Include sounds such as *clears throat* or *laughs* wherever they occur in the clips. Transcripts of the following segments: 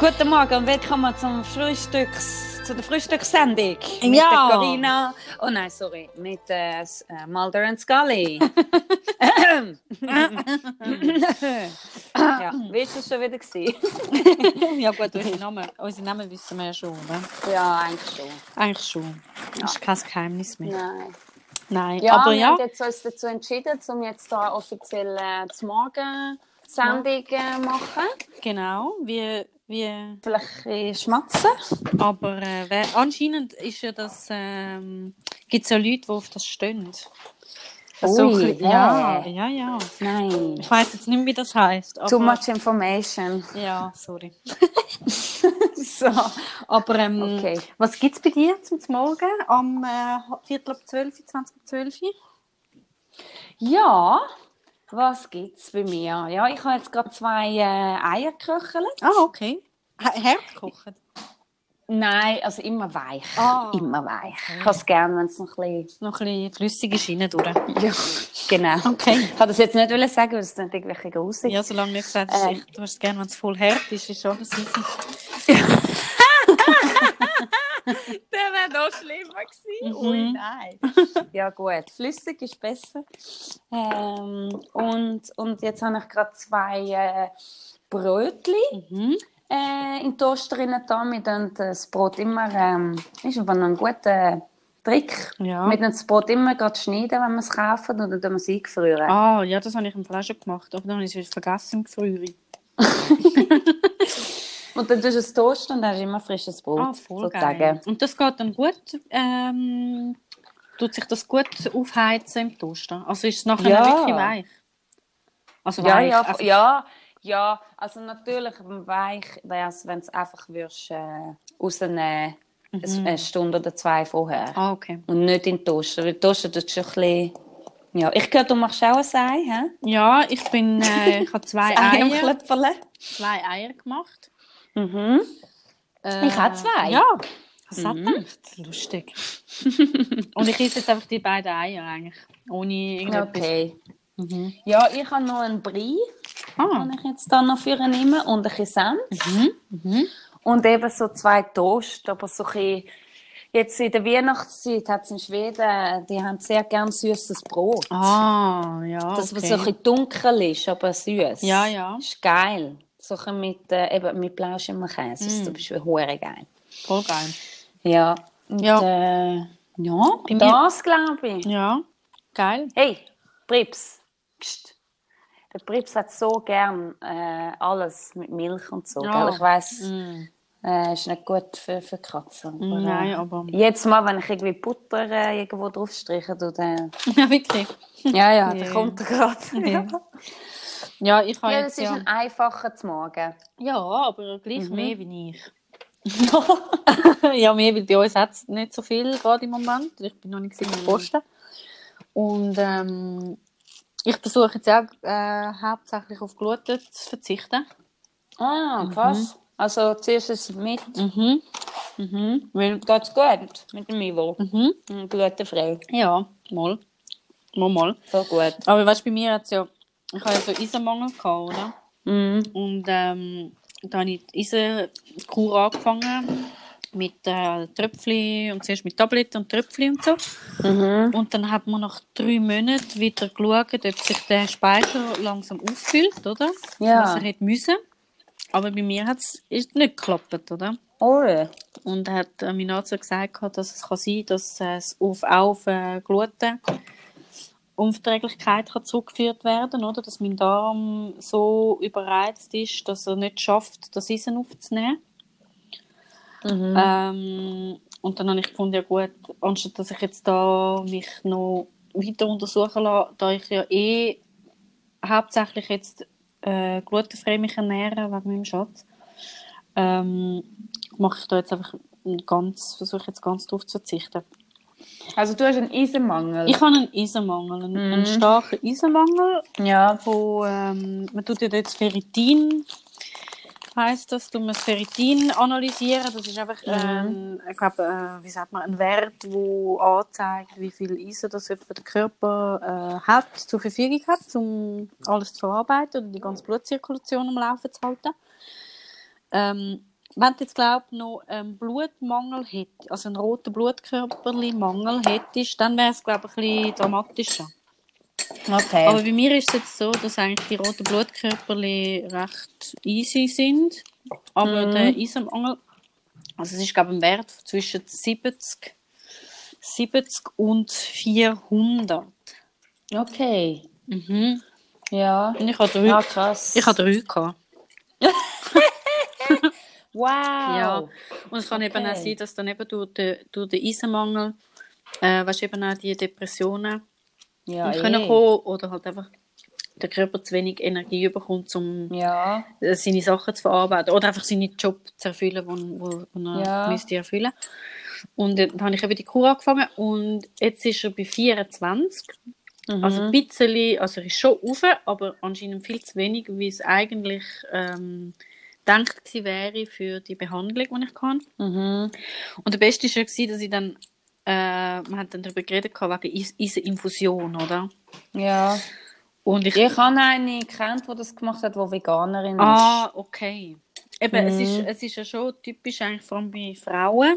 Guten Morgen und willkommen zum Frühstücks, zu der Frühstückssendung. Mit Ja. der Corinna. Oh nein, sorry. Mit äh, äh, Mulder und Scully. *laughs* ja, wie ist das schon wieder gewesen? *laughs* ja gut, unsere Namen, unsere Namen wissen wir ja schon, oder? ja, eigentlich schon. Eigentlich schon. Das ist kein Geheimnis mehr. Nein. Nein, Ja, aber wir ja, haben jetzt uns dazu entschieden, um jetzt da offiziell äh, zum Morgen Sendung äh, machen. genau. Wie, wie, Vielleicht ein schmatzen. aber äh, wer, anscheinend ist ja das, ähm, gibt es ja Leute, die auf das stehen. So ein Ui, ja, hä? ja, ja. Nein. Ich weiß jetzt nicht, mehr, wie das heißt. Aber, Too much information. Ja, sorry. *laughs* so. Aber ähm, Okay. was gibt es bei dir zum Morgen am äh, Viertel ab 12, 20 ab 12? Ja, was gibt's bei mir? Ja, ich habe jetzt gerade zwei äh, Eier geköchelt. Ah, okay. Herd kochen? Nein, also immer weich. Ah. Immer weich. Ich habe es gerne, wenn es noch ein bisschen... Noch ein bisschen flüssige Schiene durch. Ja, genau. Okay. Ich wollte das jetzt nicht wollen sagen, weil es dann irgendwelche aussieht. Ja, solange nicht gesagt hast, ich, du hast es gerne, wenn es voll hart ist, ist alles easy. *laughs* Der wäre noch schlimmer gewesen. Mhm. Ui, nein. ja gut, flüssig ist besser. Ähm, und, und jetzt habe ich gerade zwei äh, Brötchen Mhm. Äh, in den Toaster rein. Wir tun das Brot immer, ähm, ist einfach ein guter Trick. Ja. Tun das Brot immer gerade schneiden, wenn wir es kaufen, oder wir es eingefrieren. Ah, ja, das habe ich im schon gemacht, aber dann habe ich es vergessen Frühjahr. *laughs* Und dann tust du es toasten und dann hast du immer frisches Brot. Ah, voll sozusagen. geil. Und das geht dann gut, ähm, tut sich das gut aufheizen im Toaster? Also ist es nachher Ja. wirklich weich? Also Ja, weich, ja, einfach- ja, ja, also natürlich weich wär's, wenn es einfach würdest, äh, rausnehmen, Mhm. eine Stunde oder zwei vorher. Ah, okay. Und nicht in den Toaster, weil Toaster tut schon ein bisschen... Ja, ich höre, du machst auch ein Ei, hä? Ja, ich bin, äh, ich habe zwei *laughs* Ei Eier, Klöpferle. zwei Eier gemacht. Mhm. Äh, Ich habe zwei. Ja, ich habe mhm. gedacht. Lustig. *laughs* Und ich esse jetzt einfach die beiden Eier eigentlich, ohne irgendetwas. Okay. Mhm. Ja, ich habe noch einen Brie, Ah, den ich jetzt da noch für nehmen und ein bisschen Senf. mhm. Mhm. Und eben so zwei Toast, aber so ein bisschen, jetzt in der Weihnachtszeit hat es in Schweden, die haben sehr gern süßes Brot. ah ja, Das, was okay. so ein bisschen dunkel ist, aber süß. Ja, ja. Ist geil. So ein mit, äh, eben mit blauschimmer Käse. ist zum Beispiel hure geil. Voll geil. Ja. Und, Ja. Äh, ja, Bei das glaube ich. Ja, geil. Hey, Prips. Psst. Der Prips hat so gern äh, alles mit Milch und so. Ja. Ich weiss, Mm. äh, ist nicht gut für, für Katzen. aber, äh, Nein, aber... Jedes Mal, wenn ich irgendwie Butter äh, irgendwo drauf streiche, tue, dann... *laughs* Ja, wirklich. Ja, ja, *laughs* dann kommt er gerade. *laughs* Ja. Ja, ich habe Ja, das jetzt ist ja... ein einfacher zum Morgen. Ja, aber gleich Mhm. mehr wie ich. ja, mehr, weil bei uns hat es nicht so viel gerade im Moment. Ich bin noch nicht Mhm. gesehen auf Posten. Und ähm, ich versuche jetzt auch äh, hauptsächlich auf Gluten zu verzichten. Ah, krass. Also zuerst ist es mit. Mhm. Mhm. Weil geht's gut mit dem Ivo. Mhm. Mhm. Glutenfrei. Ja, mal. Mal, mal. So gut. Aber weißt du, bei mir hat es ja... Ich habe ja so Eisenmangel gehabt, oder? Mhm. Und ähm, da habe ich die Eisenkur angefangen mit äh, Tröpfchen und zuerst mit Tabletten und Tröpfchen und so. Mhm. Und dann hat man nach drei Monaten wieder geschaut, ob sich der Speicher langsam auffüllt, oder? Ja. Was er hätte müssen. Aber bei mir hat es nicht geklappt, oder? Oh. Und hat äh, mein Arzt gesagt, dass es kann sein dass es auf, auf äh, Gluten Unverträglichkeit kann zurückgeführt werden, oder? Dass mein Darm so überreizt ist, dass er nicht schafft, das Eisen aufzunehmen. Mhm. Ähm, und dann habe ich gefunden, ja gut, anstatt dass ich jetzt da mich noch weiter untersuchen lasse, da ich ja eh hauptsächlich jetzt äh, glutenfrei mich ernähre wegen meinem Schatz, ähm, mache ich da jetzt einfach ganz, versuche jetzt ganz drauf zu verzichten. Also du hast einen Eisenmangel. Ich habe einen Eisenmangel, einen, einen Mhm. starken Eisenmangel. ja. Wo, ähm, man tut ja jetzt Ferritin, heißt das, man das Ferritin analysieren. Das ist einfach, ähm, ich glaube, äh, wie sagt man, ein Wert, wo anzeigt, wie viel Eisen das der Körper äh, hat, zur Verfügung hat, um alles zu verarbeiten und die ganze Blutzirkulation am Laufen zu halten. Ähm, wenn du jetzt glaub, noch einen Blutmangel hättest, also einen roten Blutkörperli-Mangel hättest, dann wäre es, glaube ich, ein bisschen dramatischer. Okay. Aber bei mir ist es jetzt so, dass eigentlich die roten Blutkörperli recht easy sind. Aber Mhm. der Eisenmangel, also es ist, glaube ich, ein Wert zwischen 70, 70 und 400. okay. Mhm. Ja. Und ich habe drei, Ja, krass. ich habe drei gehabt. *laughs* wow. Ja. Und es kann eben Okay. auch sein, dass dann eben durch den, durch den Eisenmangel, äh, weißt, du, eben auch die Depressionen Ja, können eh. kommen oder halt einfach der Körper zu wenig Energie bekommt, um Ja. äh, seine Sachen zu verarbeiten oder einfach seinen Job zu erfüllen, den wo, wo er Ja. müsste erfüllen. Und dann habe ich eben die Kur angefangen und jetzt ist er bei 24. Mhm. Also ein bisschen, also er ist schon rauf, aber anscheinend viel zu wenig, wie es eigentlich ähm, gedacht gewesen wäre für die Behandlung, die ich kann. Mhm. Und der Beste war ja, dass ich dann, äh, wir haben dann darüber geredet, gehabt, wegen Is Eiseninfusion, oder? Ja. Und ich, Ich habe eine gekannt, die das gemacht hat, die Veganerin ist. ah, okay. Eben, es, Mhm. ist, es ist ja schon typisch eigentlich vor allem bei Frauen,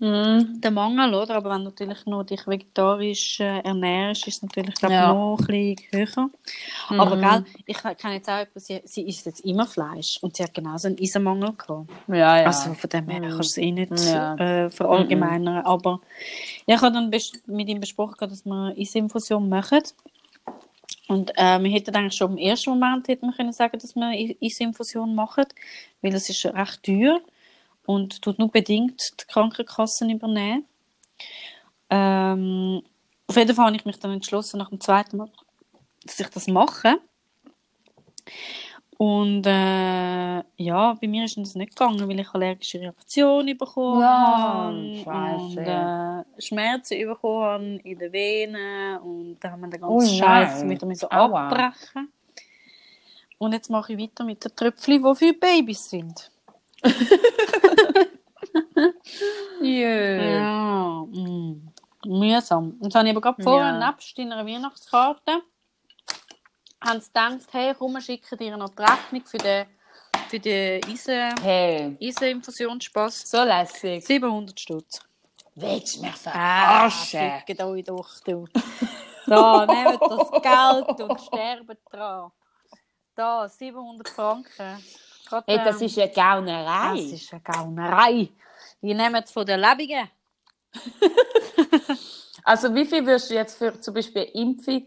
Mhm. der Mangel, oder? Aber wenn du natürlich noch dich vegetarisch äh, ernährst, ist es natürlich glaub, Ja. noch ein bisschen höher. Aber gell, ich kenne jetzt auch jemanden, sie, sie isst jetzt immer Fleisch und sie hat genauso einen Eisenmangel gehabt. Ja, ja. Also von dem her Mhm. kannst du es eh nicht Ja. äh, verallgemeinern. Aber ja, ich habe dann mit ihm besprochen, dass wir Eisinfusion machen. Und äh, wir hätten eigentlich schon im ersten Moment hätten wir können sagen, dass wir Eisinfusion machen, weil das ist recht teuer und tut nur bedingt die Krankenkassen übernehmen. Ähm, auf jeden Fall habe ich mich dann entschlossen, nach dem zweiten Mal, dass ich das mache. Und äh, ja, bei mir ist das nicht gegangen, weil ich allergische Reaktionen bekommen Ja, habe und äh, Schmerzen bekommen habe in den Venen und da haben wir den Oh ganzen nein. Scheiß wieder Aua. abbrechen. Und jetzt mache ich weiter mit den Tröpfchen, die für Babys sind. Jö. Ja, mm. mühsam. Und dann habe ich aber gerade vorher, Ja. nebst deiner Weihnachtskarte, haben sie gedacht, hey, komm, wir schicken dir noch die Rechnung für den, für den Eisen, Hey, Eiseninfusionsspaß. so lässig. 700 Stutz. Willst du mich Ah, verarschen? fickt euch doch, du. *laughs* Da, nehmt das Geld und sterbt dran. Da, 700 Franken. Gerade, Hey, das ist eine Gaunerei. das ist eine Gaunerei. Die nehmen es von den Lebenden. *laughs* Also wie viel wirst du jetzt für zum Beispiel eine Impfung,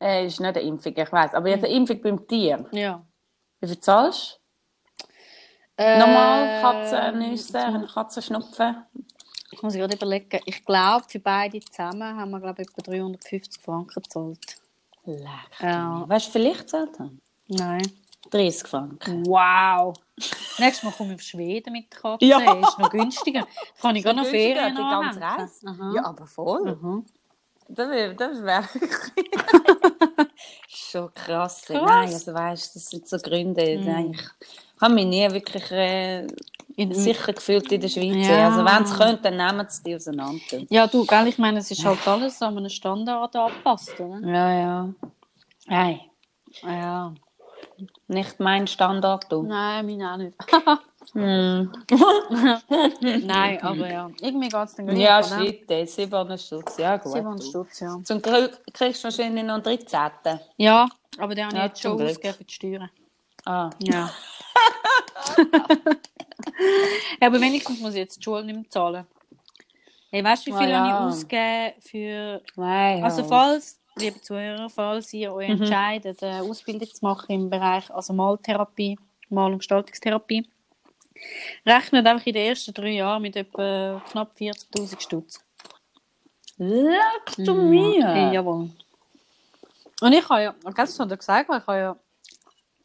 äh, ist nicht eine Impfung, ich weiß, aber jetzt eine Impfung beim Tier, Ja. wie viel zahlst du? Äh, Normal Katzennüsse, Katzenschnupfen. Ich muss gerade überlegen. Ich glaube, für beide zusammen haben wir, glaube ich, etwa 350 Franken gezahlt. Leck. Ja. Weißt du, vielleicht zahlt er? Nein. 30 Franken. Wow. Nächstes Mal komme ich auf Schweden mit der Katze. Ja. Ist noch günstiger. Kann ich gar noch Ferien die ganze. Reise. Aha. Ja, aber voll. Mhm. Das, das wäre *laughs* schon krass. Krass. Nein, also weißt, das sind so Gründe. Nein, ich habe mich nie wirklich äh, sicher gefühlt in der Schweiz. Ja. Also wenn sie können, dann nehmen sie die auseinander. Ja, du, gell, ich meine, es ist halt alles an einem Standard angepasst, oder? Ja, ja. Nein, Ja. Nicht mein Standard, du. Nein, meine auch nicht. Hm. *laughs* Nein, aber ja. Irgendwie geht es dann gleich. Ja, shit, ey, 700 Stutz. Ja, gut. 700 du. Stutz, ja. Zum Glück kriegst du wahrscheinlich noch einen 13. Ja, aber den habe ich Ja, jetzt schon ausgegeben für die Steuern. Ah. Ja. *laughs* ja, aber wenigstens muss ich jetzt die Schule nicht mehr zahlen. Hey, weißt du, wie Ah, viel ja. habe ich ausgegeben für. Nein, Also, falls, liebe Zuhörer, falls ihr euch Mhm. entscheidet, eine Ausbildung zu machen im Bereich also Maltherapie, Mal- und Gestaltungstherapie, rechnet einfach in den ersten drei Jahren mit etwa knapp 40.000 Stutz. Leck du Hey, mir. jawohl. Und ich habe ja, ganz hat er gesagt, weil ich habe ja,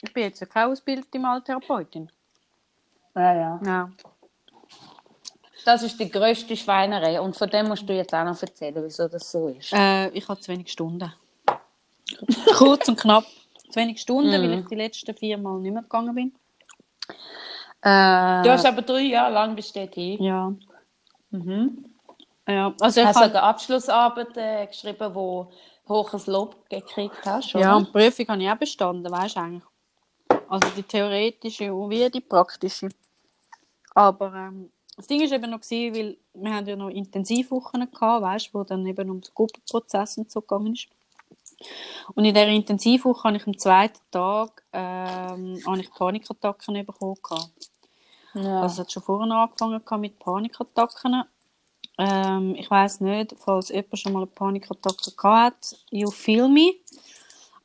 ich bin jetzt ja keine ausgebildete Maltherapeutin. Ja, ja. Ja. Das ist die grösste Schweinerei. Und von dem musst du jetzt auch noch erzählen, wieso das so ist. Äh, ich habe zu wenig Stunden. *laughs* Kurz und knapp. Zu wenig Stunden, Mhm. weil ich die letzten vier Mal nicht mehr gegangen bin. Äh, Du hast aber drei Jahre lang hin. ja. Mhm. ja. Also ich Hast du habe, eine Abschlussarbeit äh, geschrieben, wo hohes Lob gekriegt hast? Oder? ja, und die Prüfung habe ich auch bestanden, weißt du eigentlich. Also die theoretische und wie die praktische. Aber ähm, das Ding war eben noch, gewesen, weil wir haben ja noch Intensivwochen gehabt, weißt, wo dann eben um den Gruppenprozess und so gegangen ist. Und in dieser Intensivwoche habe ich am zweiten Tag ähm, habe ich Panikattacken bekommen. Ja. Also es hat schon vorher angefangen mit Panikattacken. Ähm, ich weiß nicht, falls jemand schon mal eine Panikattacke gehabt hat, you feel me.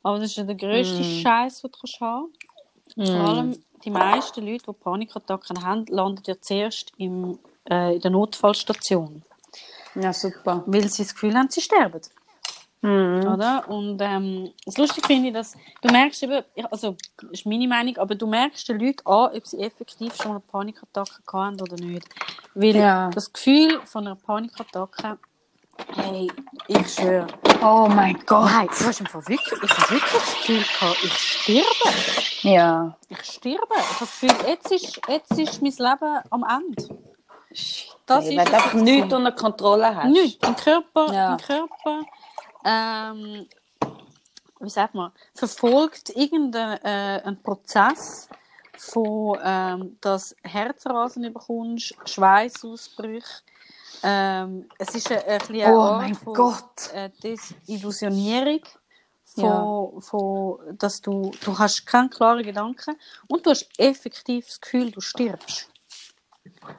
Aber das ist ja der grösste Mm. Scheiß, den du kannst haben Mm. Vor allem die meisten Leute, die Panikattacken haben, landen ja zuerst im, äh, in der Notfallstation. Ja, super. Weil sie das Gefühl haben, sie sterben. Mhm. Oder? Und ähm, das Lustige finde ich, dass du merkst eben, also das ist meine Meinung, aber du merkst den Leuten an, ob sie effektiv schon eine Panikattacke hatten oder nicht. Weil Ja. das Gefühl von einer Panikattacke, hey, ich schwöre, Oh mein Gott. nein, du hast im Fall wirklich, ich habe wirklich das Gefühl gehabt, ich sterbe. Ja. Ich sterbe. Ich habe das Gefühl, jetzt ist, jetzt ist mein Leben am Ende. Das Hey, ist es du einfach nichts unter Kontrolle hast. Nicht. Dein Körper, Ja. dein Körper ähm, wie sagt man, verfolgt irgendeinen äh, einen Prozess von, ähm, dass Herzrasen bekommst, Schweißausbrüche. Ähm, es ist ein, ein bisschen Oh mein von Gott. äh, Desillusionierung, von, Ja. von, dass du, du hast keine klaren Gedanken und du hast effektiv das Gefühl, du stirbst.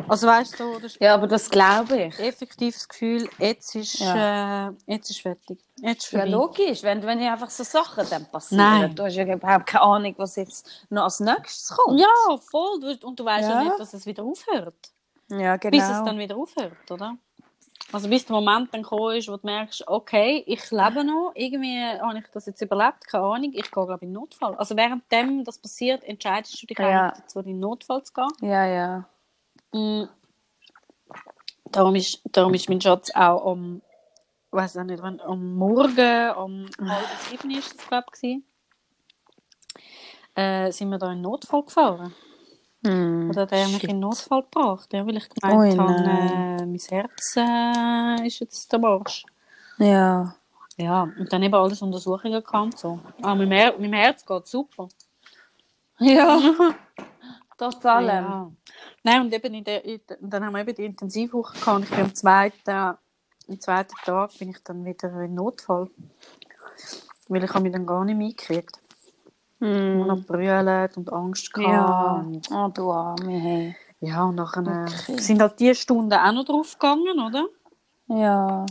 Also weißt du, das Ja, aber das glaube ich. effektiv das Gefühl, jetzt ist, äh, jetzt ist fertig. Jetzt ist Ja, logisch, wenn, wenn ja einfach so Sachen dann passieren. Nein. Du hast ja überhaupt keine Ahnung, was jetzt noch als nächstes kommt. Ja, voll. Und du weißt ja. Ja. nicht, dass es wieder aufhört. Ja genau. Bis es dann wieder aufhört, oder? Also bis der Moment dann gekommen ist, wo du merkst, okay, ich lebe noch, irgendwie habe ich das jetzt überlebt, keine Ahnung, ich gehe glaube ich in Notfall. Also währenddem das passiert, entscheidest du dich Ja. eigentlich dazu, in den Notfall zu gehen. ja, ja. Mm. Darum ist, darum ist mein Schatz auch am, weiß auch nicht, wann, am Morgen, um halb sieben ist es, glaube ich, äh, sind wir da in Notfall gefahren. Hm. Oder hat er mich in den Notfall gebracht, ja, weil ich gemeint Ui, habe, äh, mein Herz äh, ist jetzt der Marsch. Ja. Ja, und dann eben alles Untersuchungen gehabt. So. Ah, meinem, Her meinem Herz geht super. Ja. *laughs* Trotz allem. Ja. Nein, und eben in der, in, der- dann haben wir eben die Intensivwoche gehabt und ich bin am zweiten, am zweiten Tag bin ich dann wieder in Notfall. Weil ich habe mich dann gar nicht mehr eingekriegt. Nur noch Hm. brüllt und Angst gehabt. Ja. Und, Oh, du Arme, hey. ja, und nachher Okay. äh, sind halt die Stunden auch noch drauf gegangen, oder? Ja.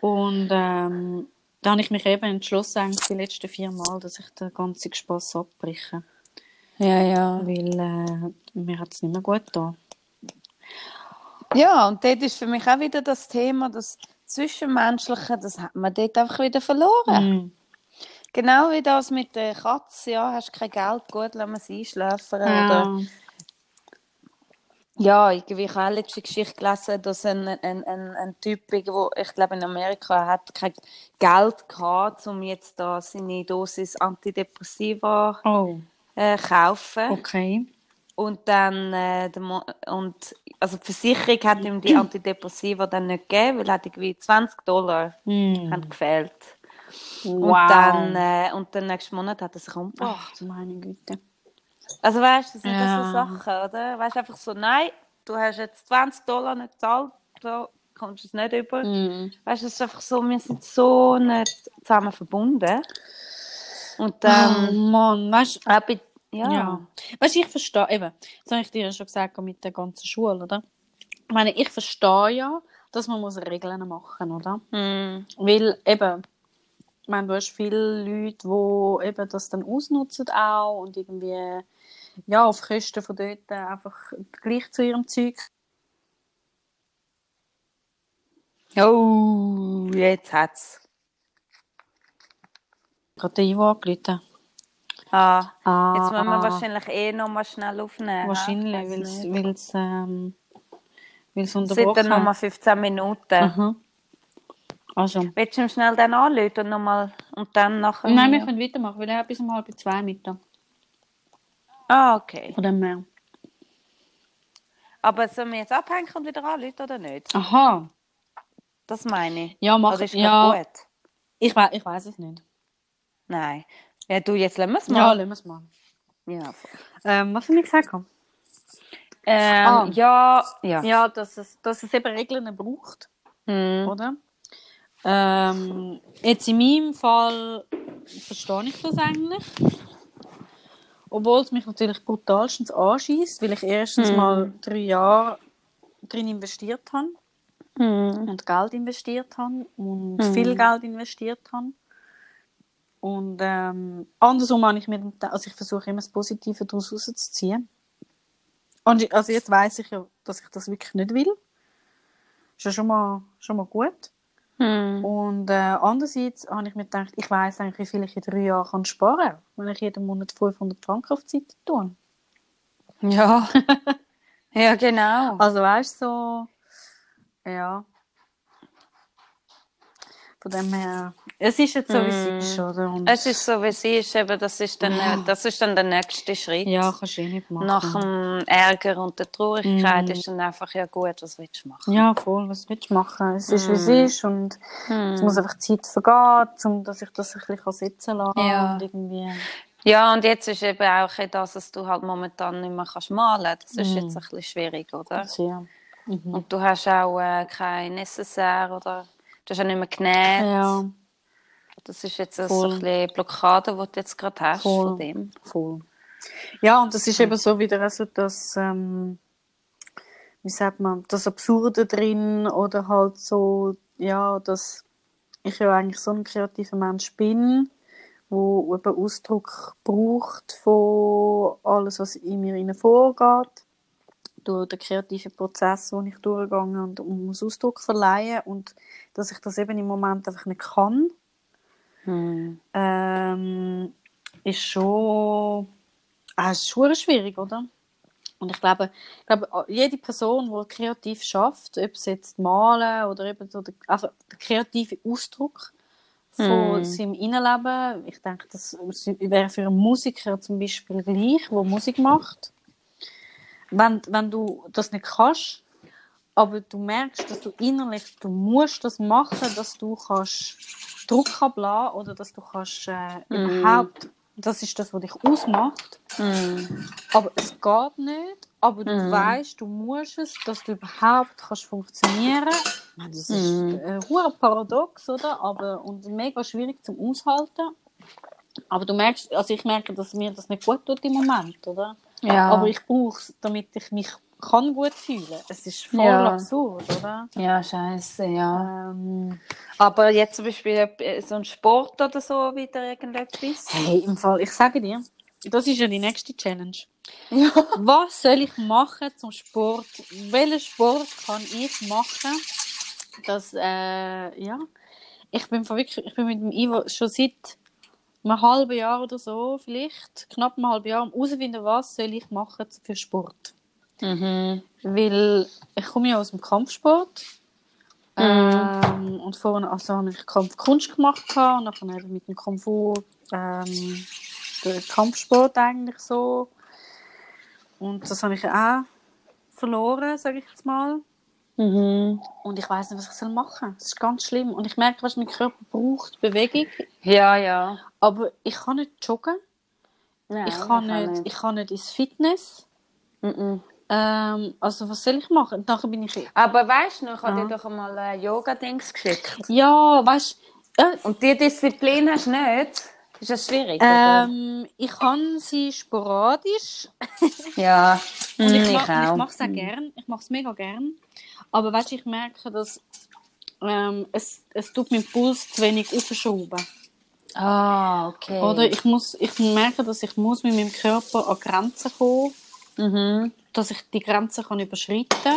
Und ähm, da habe ich mich eben entschlossen, eigentlich die letzten vier Mal, dass ich den ganzen Spass abbreche. Ja, ja. Weil äh, mir hat es nicht mehr gut getan. Ja, und dort ist für mich auch wieder das Thema, das Zwischenmenschliche, das hat man dort einfach wieder verloren. Mhm. Genau wie das mit der Katze, ja, hast kein Geld, gut, lass sie einschläfern. Oder, Ja. ja, irgendwie, ich habe letzte Geschichte gelesen, dass ein, ein, ein, ein Typ, irgendwo, ich glaube in Amerika, hat kein Geld gehabt, um jetzt da seine Dosis Antidepressiva Oh, äh, kaufen. okay. Und dann, äh, und, also die Versicherung hat ihm die *clears throat* Antidepressiva dann nicht gegeben, weil er hat irgendwie 20 Dollar Mhm. haben gefehlt. Wow. Und dann, äh, und den nächsten Monat hat er sich umgebracht. Ach, meine Güte. Also weißt du, das sind Ja. so Sachen, oder? Weißt du, einfach so, nein, du hast jetzt 20 Dollar nicht gezahlt, da kommst du es nicht über. Mhm. Weißt du, es ist einfach so, wir sind so nicht zusammen verbunden. Und dann, oh Mann, weißt du, bei, ja. ja. Weißt du, ich verstehe, eben, das habe ich dir ja schon gesagt mit der ganzen Schule, oder? Ich meine, ich verstehe ja, dass man muss Regeln machen muss, oder? Hm. Weil eben, ich meine, du hast viele Leute, die eben das dann ausnutzen auch und irgendwie ja, auf Kosten von dort einfach gleich zu ihrem Zeug. Oh, jetzt hat's. Gerade der Ivo angerufen. Ah, Ah, jetzt müssen wir wahrscheinlich eh noch mal schnell aufnehmen. Wahrscheinlich, weil es nicht. weil's, ähm, weil's Es sind unterbrochen dann noch mal 15 Minuten. Mhm. Also, Willst du ihm schnell dann anrufen und, noch mal, und dann nachher... nein, wir können weitermachen, weil er hat bis um halb zwei Mittag. Ah, okay. Dem her. Aber sollen wir jetzt abhängen und wieder anrufen oder nicht? Aha. Das meine ich. Ja, mach Oder ist ja. ja. gut? Ich, we ich weiß es nicht. Nein. Ja, du, jetzt lassen wir es Ja, mal. lassen wir es mal. Ja. Ähm, was ich gesagt haben? Ähm, Ah. Ja, ja. Ja, dass es, dass es eben Regeln braucht, Hm. oder? Ähm, jetzt in meinem Fall verstehe ich das eigentlich. Obwohl es mich natürlich brutalstens anschießt, weil ich erstens Mhm. mal drei Jahre drin investiert habe Hm. und Geld investiert habe und Mhm. viel Geld investiert habe. Und ähm, andersrum habe ich mir, also ich versuche immer das Positive daraus rauszuziehen. Und Also jetzt weiß ich ja, dass ich das wirklich nicht will. Ist ja schon mal, schon mal gut. Hm. Und äh, andererseits habe ich mir gedacht, ich weiß eigentlich, wie viel ich in drei Jahren kann sparen kann, wenn ich jeden Monat 500 Franken auf die Seite tue. Ja. *laughs* ja, genau. Also weißt du, so, ja. Von dem her, es ist jetzt so, wie es Mm. ist, oder? Und Es ist so, wie es ist, eben, das ist dann, äh, das ist dann der nächste Schritt. ja, kannst du eh nicht machen. Nach dem Ärger und der Traurigkeit Mm. ist dann einfach, ja gut, was willst du machen? Ja, voll, was willst du machen? Es ist, wie es Mm. ist und es Hm. muss einfach Zeit vergehen, um dass ich das ein bisschen sitzen lassen kann Ja. und irgendwie... Ja, und jetzt ist eben auch das, dass du halt momentan nicht mehr kannst malen Das ist Mm. jetzt ein bisschen schwierig, oder? Ja. Mhm. Und du hast auch äh, kein Necessaire oder du hast auch nicht mehr genäht. ja, Das ist jetzt so Voll. ein bisschen Blockade, die du jetzt gerade hast Voll. von dem. voll. Ja, und das ist eben so wieder also das, ähm, wie sagt man, das Absurde drin oder halt so, ja, dass ich ja eigentlich so ein kreativer Mensch bin, wo eben Ausdruck braucht von alles, was in mir vorgeht, durch den kreativen Prozess, den ich durchgehe und um muss Ausdruck verleihen und dass ich das eben im Moment einfach nicht kann Hm. ähm, ist schon, äh, ist schon schwierig, oder? Und ich glaube, ich glaube, jede Person, die kreativ schafft, ob es jetzt malen oder eben so der, einfach der kreative Ausdruck von Mm. seinem Innenleben, ich denke, das wäre für einen Musiker zum Beispiel gleich, der Musik macht. Wenn, wenn du das nicht kannst, aber du merkst, dass du innerlich, du musst das machen, dass du kannst Druck ablassen oder dass du kannst äh, Mhm. überhaupt, das ist das, was dich ausmacht, Hm. aber es geht nicht, aber du Mhm. weißt, du musst es, dass du überhaupt kannst funktionieren. Das ist Mhm. ein hoher Paradox, oder? Aber und mega schwierig zum aushalten. Aber du merkst, also ich merke, dass mir das nicht gut tut im Moment, oder? Ja. Aber ich brauche es, damit ich mich kann gut fühlen. Es ist voll Ja. absurd, oder? ja, scheiße, ja. Ähm, Aber jetzt zum Beispiel äh, so ein Sport oder so wieder irgendetwas? hey, im Fall, ich sage dir, das ist ja die nächste Challenge. Ja. Was soll ich machen zum Sport? Welchen Sport kann ich machen? Das, äh, ja. Ich bin wirklich, ich bin mit dem Ivo schon seit einem halben Jahr oder so, vielleicht, knapp einem halben Jahr, um herauszufinden, was soll ich machen für Sport. Mhm. Weil ich komme ja aus dem Kampfsport. Ähm, und vorhin also habe ich Kampfkunst gemacht und dann eben mit dem Kung Fu ähm, den Kampfsport eigentlich so. Und das habe ich auch verloren, sage ich jetzt mal. Mhm. Und ich weiß nicht, was ich soll machen soll. Das ist ganz schlimm. Und ich merke, was mein Körper braucht, Bewegung. Ja, ja. Aber ich kann nicht joggen. Nein, ich, kann nicht, ich kann nicht ins Fitness. Mhm. Ähm, also was soll ich machen? Und nachher bin ich... Aber weißt du ich habe Ja. dir doch einmal ein Yoga-Dings geschickt. Ja, weißt du... Äh, Und die Disziplin hast du nicht? Ist das schwierig? Ähm, ich kann sie sporadisch Ja, *laughs* und ich, ich mach, ich mache es auch gern. Ich mache es mega gern. Aber weißt, ich merke, dass ähm, es, es tut meinen Puls zu wenig aufschrauben. Ah, okay. Oder ich muss, ich merke, dass ich muss mit meinem Körper an Grenzen kommen, Mhm. dass ich die Grenzen kann überschreiten,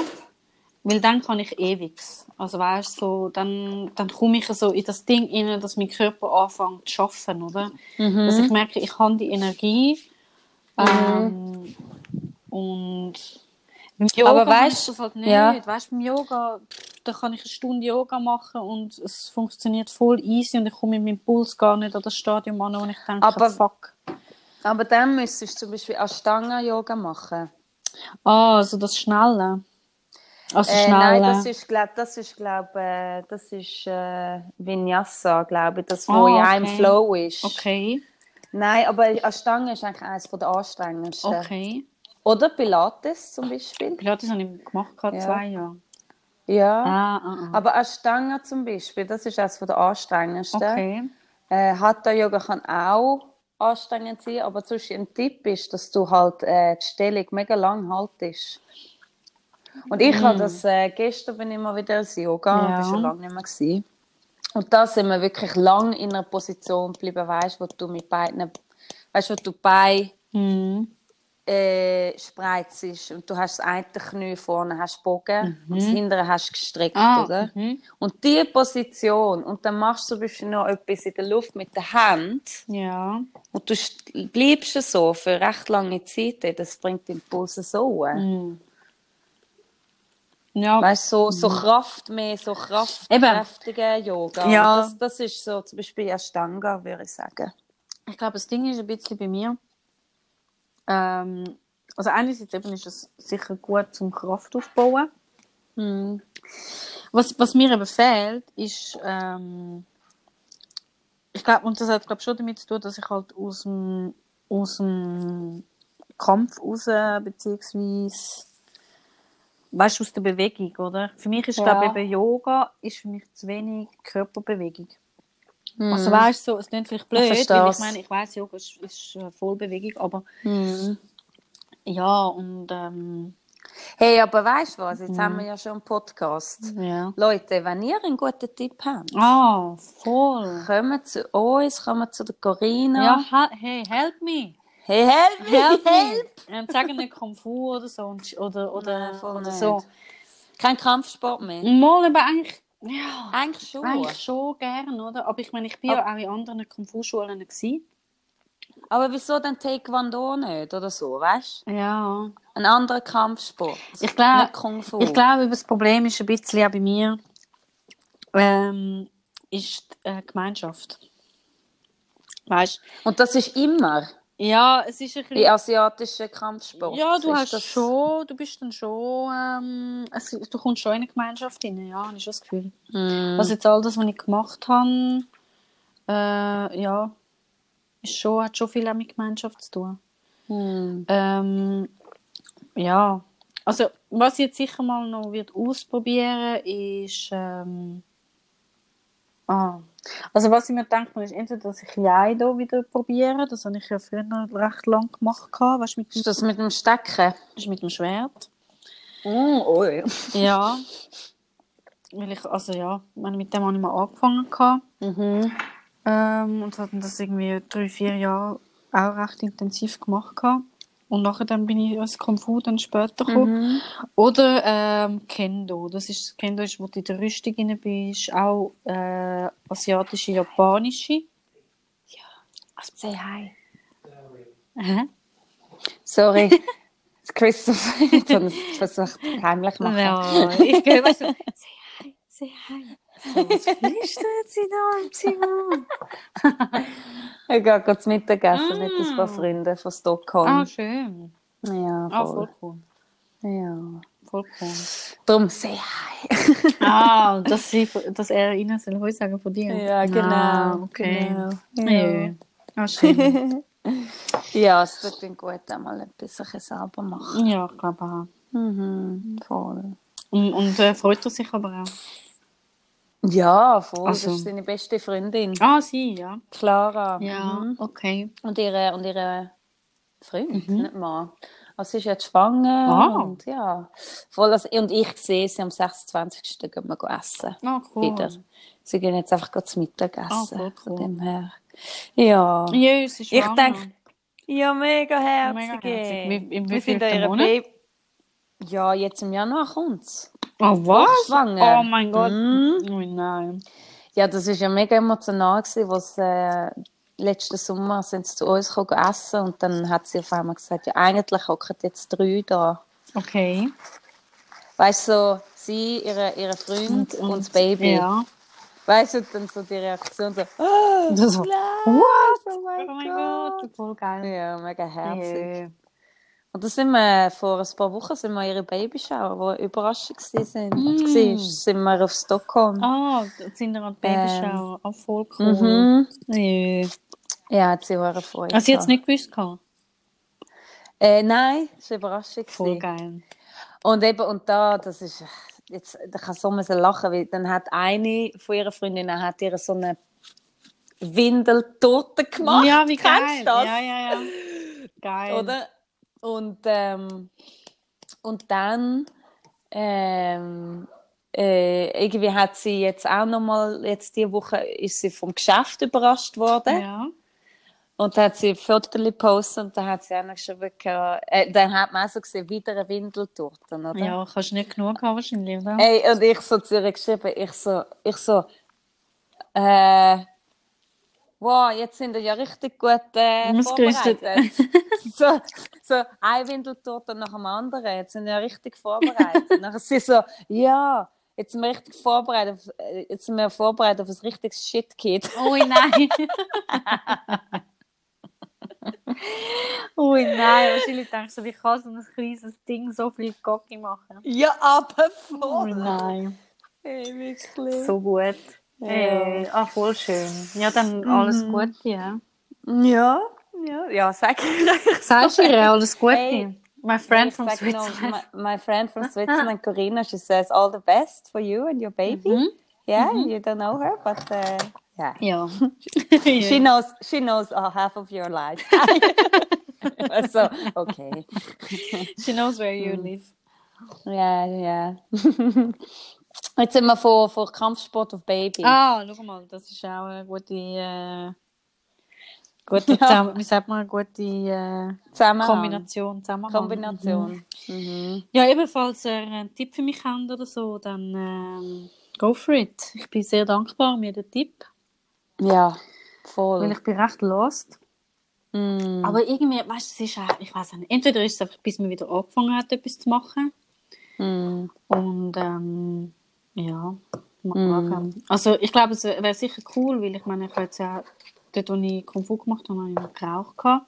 weil dann kann ich ewigs. Also weißt so, dann, dann komme ich so in das Ding rein, dass mein Körper anfängt zu arbeiten, oder? Mhm. Dass ich merke, ich habe die Energie. Ähm, und beim Yoga Aber weißt- das halt nicht. ja. Weißt, beim Yoga, da kann ich eine Stunde Yoga machen und es funktioniert voll easy und ich komme mit meinem Puls gar nicht an das Stadium an, wo ich denke, Aber- fuck. Aber dann müsstest du zum Beispiel Ashtanga-Yoga machen. Ah, also das Schnelle. Also Äh, nein, das ist, glaub, das ist, glaub, äh, das ist äh, Vinyasa, glaube ich, das, wo Ah, in einem okay. Flow ist. Okay, Nein, aber Ashtanga ist eigentlich eines der anstrengendsten. okay. Oder Pilates zum Beispiel. Pilates habe ich gemacht, gerade Ja. zwei Jahre. Ja. Ah, ah, ah. Aber Ashtanga zum Beispiel, das ist eines der anstrengendsten. Okay. Äh, Hatha Yoga kann auch anstrengend sein, aber zum Beispiel ein Tipp ist, dass du halt äh, die Stellung mega lang haltest. Und ich habe das, äh, gestern bin ich mal wieder ins Yoga, Mm. Ja. das schon lange nicht mehr gewesen. Und da sind wir wirklich lang in einer Position geblieben, weißt, wo du mit beiden, weißt, wo du bei Mhm. Äh, spreizt und du hast das eine Knie vorne hast Bogen und das hintere hast gestreckt, Mhm. Ah, oder? mhm. Und diese Position, und dann machst du zum Beispiel noch etwas in der Luft mit der Hand Ja. und du st- bleibst so für recht lange Zeit, ey, das bringt den Puls so. hoch. Mhm. Ja. Weißt du, so, so Kraft mehr, so kraftkräftige Yoga. Ja. Das, das ist so zum Beispiel Ashtanga, würde ich sagen. Ich glaube, das Ding ist ein bisschen bei mir. Ähm, also einerseits eben ist es sicher gut zum Kraft aufbauen. Hm. Was, was mir eben fehlt, ist, ähm, ich glaube, und das hat glaube schon damit zu tun, dass ich halt aus dem, aus dem Kampf raus, beziehungsweise, weißt du, aus der Bewegung, oder? Für mich ist, Ja. glaube eben Yoga ist für mich zu wenig Körperbewegung. Hm. Also weißt du, so, es klingt vielleicht blöd, Ich weil ich meine, ich weiß, Yoga ist, ist Vollbewegung, aber Hm. ja, und ähm, Hey, aber weißt du was? Mhm. Jetzt haben wir ja schon einen Podcast. ja. Leute, wenn ihr einen guten Tipp habt, Ah, voll. kommt zu uns, kommt zu der Corinna. Ja, hey, help me. Hey, help me, Help help! me. Und sagen nicht Kung Fu oder so. Oder, oder, voll oder so. Kein Kampfsport mehr. Mal aber eigentlich, ja, Eigentlich schon. eigentlich schon gern, oder? Aber ich meine, ich bin ja auch in anderen Kung Fu Schulen gewesen. Aber wieso dann Taekwondo nicht oder so, weißt du? Ja. Ein anderer Kampfsport. Ich glaube, Nicht Kung Fu. ich glaube, das Problem ist ein bisschen auch bei mir, ähm, ist die äh, Gemeinschaft. Weißt Und das ist immer Ja, es ist ein bisschen... in asiatischen Kampfsport. Ja, du hast das- schon, du bist dann schon, ähm, es, du kommst schon in eine Gemeinschaft rein, ja, habe ich schon das Gefühl. Hm. Also jetzt all das, was ich gemacht habe, äh, ja, ist schon, hat schon viel mit Gemeinschaft zu tun. Hm. Ähm, ja, also was ich jetzt sicher mal noch wird ausprobieren, ist, ähm, ah, also was ich mir denke, ist entweder, dass ich Jaido wieder probiere, das habe ich ja früher recht lang gemacht, weißt, mit, dem- das mit dem Stecken? das ist mit dem Schwert. Mm, oh. Ja. Weil ich, also ja, mit dem habe ich mal angefangen. Mhm. Ähm, und hatten das irgendwie drei, vier Jahre auch recht intensiv gemacht. Gehabt. Und nachher dann bin ich als Kung Fu dann später gekommen. Mhm. Oder ähm, Kendo. Das ist, Kendo ist, wo du in der Rüstung rein bist. Auch äh, asiatische, japanische. Also, say hi. Hä? Sorry. *laughs* Christoph *laughs* hat es versucht heimlich machen. Ja, ich gehe weißt du, say hi. Was willst du jetzt da im Zimmer? *laughs* Ich gehe gerade zu Mittagessen Ah. mit ein paar Freunden von Stockholm. Ah, schön. Ja, Ah, voll. voll cool. Ja. Voll cool. Darum say hi. *laughs* Ah, dass, sie, dass er ihnen soll Heu sagen von dir. Ja, genau. Ah, okay. Genau. Ja. Ah, schön. *laughs* Ja, es tut dann gut, einmal etwas ein bisschen selber machen. ja, ich glaube auch. Mhm, voll. Und, und äh, freut er sich aber auch. Ja, voll. Also- Das ist seine beste Freundin. Ah, sie, ja. Clara. Ja, Mhm. okay. Und ihre, und ihre Freund, nicht Mann. Also sie ist jetzt schwanger. Ah. Und ja. Voll, also, und ich sehe sie am 26. gehen wir essen. Ah, cool. Wieder. Sie gehen jetzt einfach zum Mittagessen. Ah, Von cool. dem her. Ja. Ja, Ich denke, ja, mega herzig. Mega herzig. In Wir wie sind vielten ihre? Baby. Ja, jetzt im Januar kommt's. Oh, was? Schwanger. Oh mein Gott. Mhm. Oh nein. Ja, das war ja mega emotional, gewesen, was äh, letzten Sommer sind sie zu uns gekommen, essen und dann hat sie auf einmal gesagt, ja, eigentlich hocken jetzt drei da. Okay. Weißt du, so, sie, ihre, ihre Freund und, das Baby. Ja. Weißt du, und dann so die Reaktion so, oh, *gasps* Das so, *gasps* What? oh mein, Oh mein Gott. Gott, voll geil. Ja, mega herzig. Ja. Und da sind wir, vor ein paar Wochen sind wir ihre Babyshower, die eine Überraschung waren. Mm. Mm. sind wir auf Stockholm. Ah, jetzt sind wir an die Babyshower. Ah, voll cool. Mhm. Ja. Ja, hat sie auch Freude. Also, es gehabt. nicht gewusst. Äh, nein, das war eine Überraschung. Voll geil. Und eben, und da, das ist, jetzt, da kann so müssen lachen, weil dann hat eine von ihren Freundinnen hat ihr so eine Windeltorte gemacht. Ja, wie geil. Kennst du das? Ja, ja, ja. Geil. Oder? Und, ähm, und dann ähm, äh, irgendwie hat sie jetzt auch nochmal, jetzt diese Woche ist sie vom Geschäft überrascht worden. Ja. Und da hat sie ein Foto gepostet und da hat sie auch noch geschrieben, äh, dann hat man auch so gesehen, wieder eine Windeltorte, oder? ja, kannst du nicht genug haben wahrscheinlich, oder? Ey, und ich so zu ihr geschrieben, ich so, ich so, äh, wow, jetzt sind wir ja richtig gut äh, Ausgerüstet. vorbereitet. *laughs* so, so, ein Windeltorte nach dem anderen, jetzt sind wir ja richtig vorbereitet. Und dann sie so, ja, jetzt sind wir richtig vorbereitet, auf, äh, jetzt sind wir vorbereitet auf ein richtiges Shit-Kit. *laughs* Ui, nein. Ui, nein. Wahrscheinlich denkst du, wie kann so ein kleines Ding so viel Gocki machen? Ja, aber Ui, voll. nein. Hey, wirklich. So gut. Äh, ah, voll schön. Ja, dann alles Gute, ja. Ja, ja, ja, sag ich. Sagst du ihr alles Gute? Hey. My friend from sag Switzerland. my, my friend from *laughs* Switzerland, Corina, she says all the best for you and your baby. Mhm. Yeah, you don't know her, but uh, yeah. Ja. *laughs* She knows she knows uh, half of your life. *laughs* so, okay. She knows where you live. Yeah, ja. Jetzt sind wir von, von Kampfsport auf Baby. Ah, schau mal, das ist auch eine gute, äh, gute *laughs* zusammen, wie sagt man, eine gute äh, Zusammenhang. Kombination, Zusammenhang. Kombination. Mhm. Ja, ebenfalls ihr einen Tipp für mich habt oder so, dann ähm, go for it. Ich bin sehr dankbar um jeden Tipp, Ja, weil voll. ich bin recht lost. Mm. Aber irgendwie, weißt du, es ist auch, ich weiß nicht, entweder ist es einfach, bis man wieder angefangen hat, etwas zu machen. Mm. Und ähm, ja, Mhm. schauen. Also ich glaube, es wäre sicher cool, weil ich meine, ich habe jetzt ja dort, wo ich Kung Fu gemacht habe, habe ich noch geraucht. gehabt.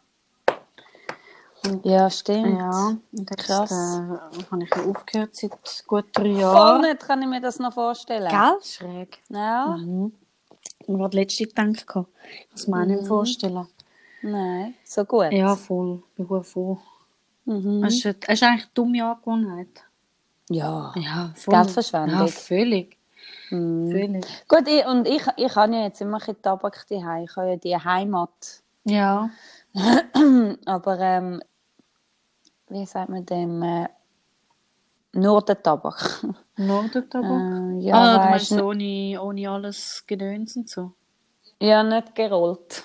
Ja, stimmt. Ja, und jetzt Krass. äh, habe ich ja aufgehört seit gut drei Voll Jahren. nicht kann ich mir das noch vorstellen. Gell? Schräg. Ja? Mhm. Ich habe letzte gedacht, ich kann es mir auch nicht vorstellen. Nein, so gut. Ja, voll. Ich bin gut froh. Mhm. Es ist, es ist eigentlich eine dumme Angewohnheit. Ja. Ja, voll. Geldverschwendung. Ja, völlig. Völlig. Gut, ich, und ich, ich habe ja jetzt immer ein bisschen Tabak daheim. Ich habe ja die Heimat. Ja. *clears throat* Aber ähm, wie sagt man dem? Äh, nur der Tabak. *laughs* Nordertabak. Äh, ja, ah, du weisst meinst so ohne, ohne alles Gedöns und so? ja, nicht gerollt.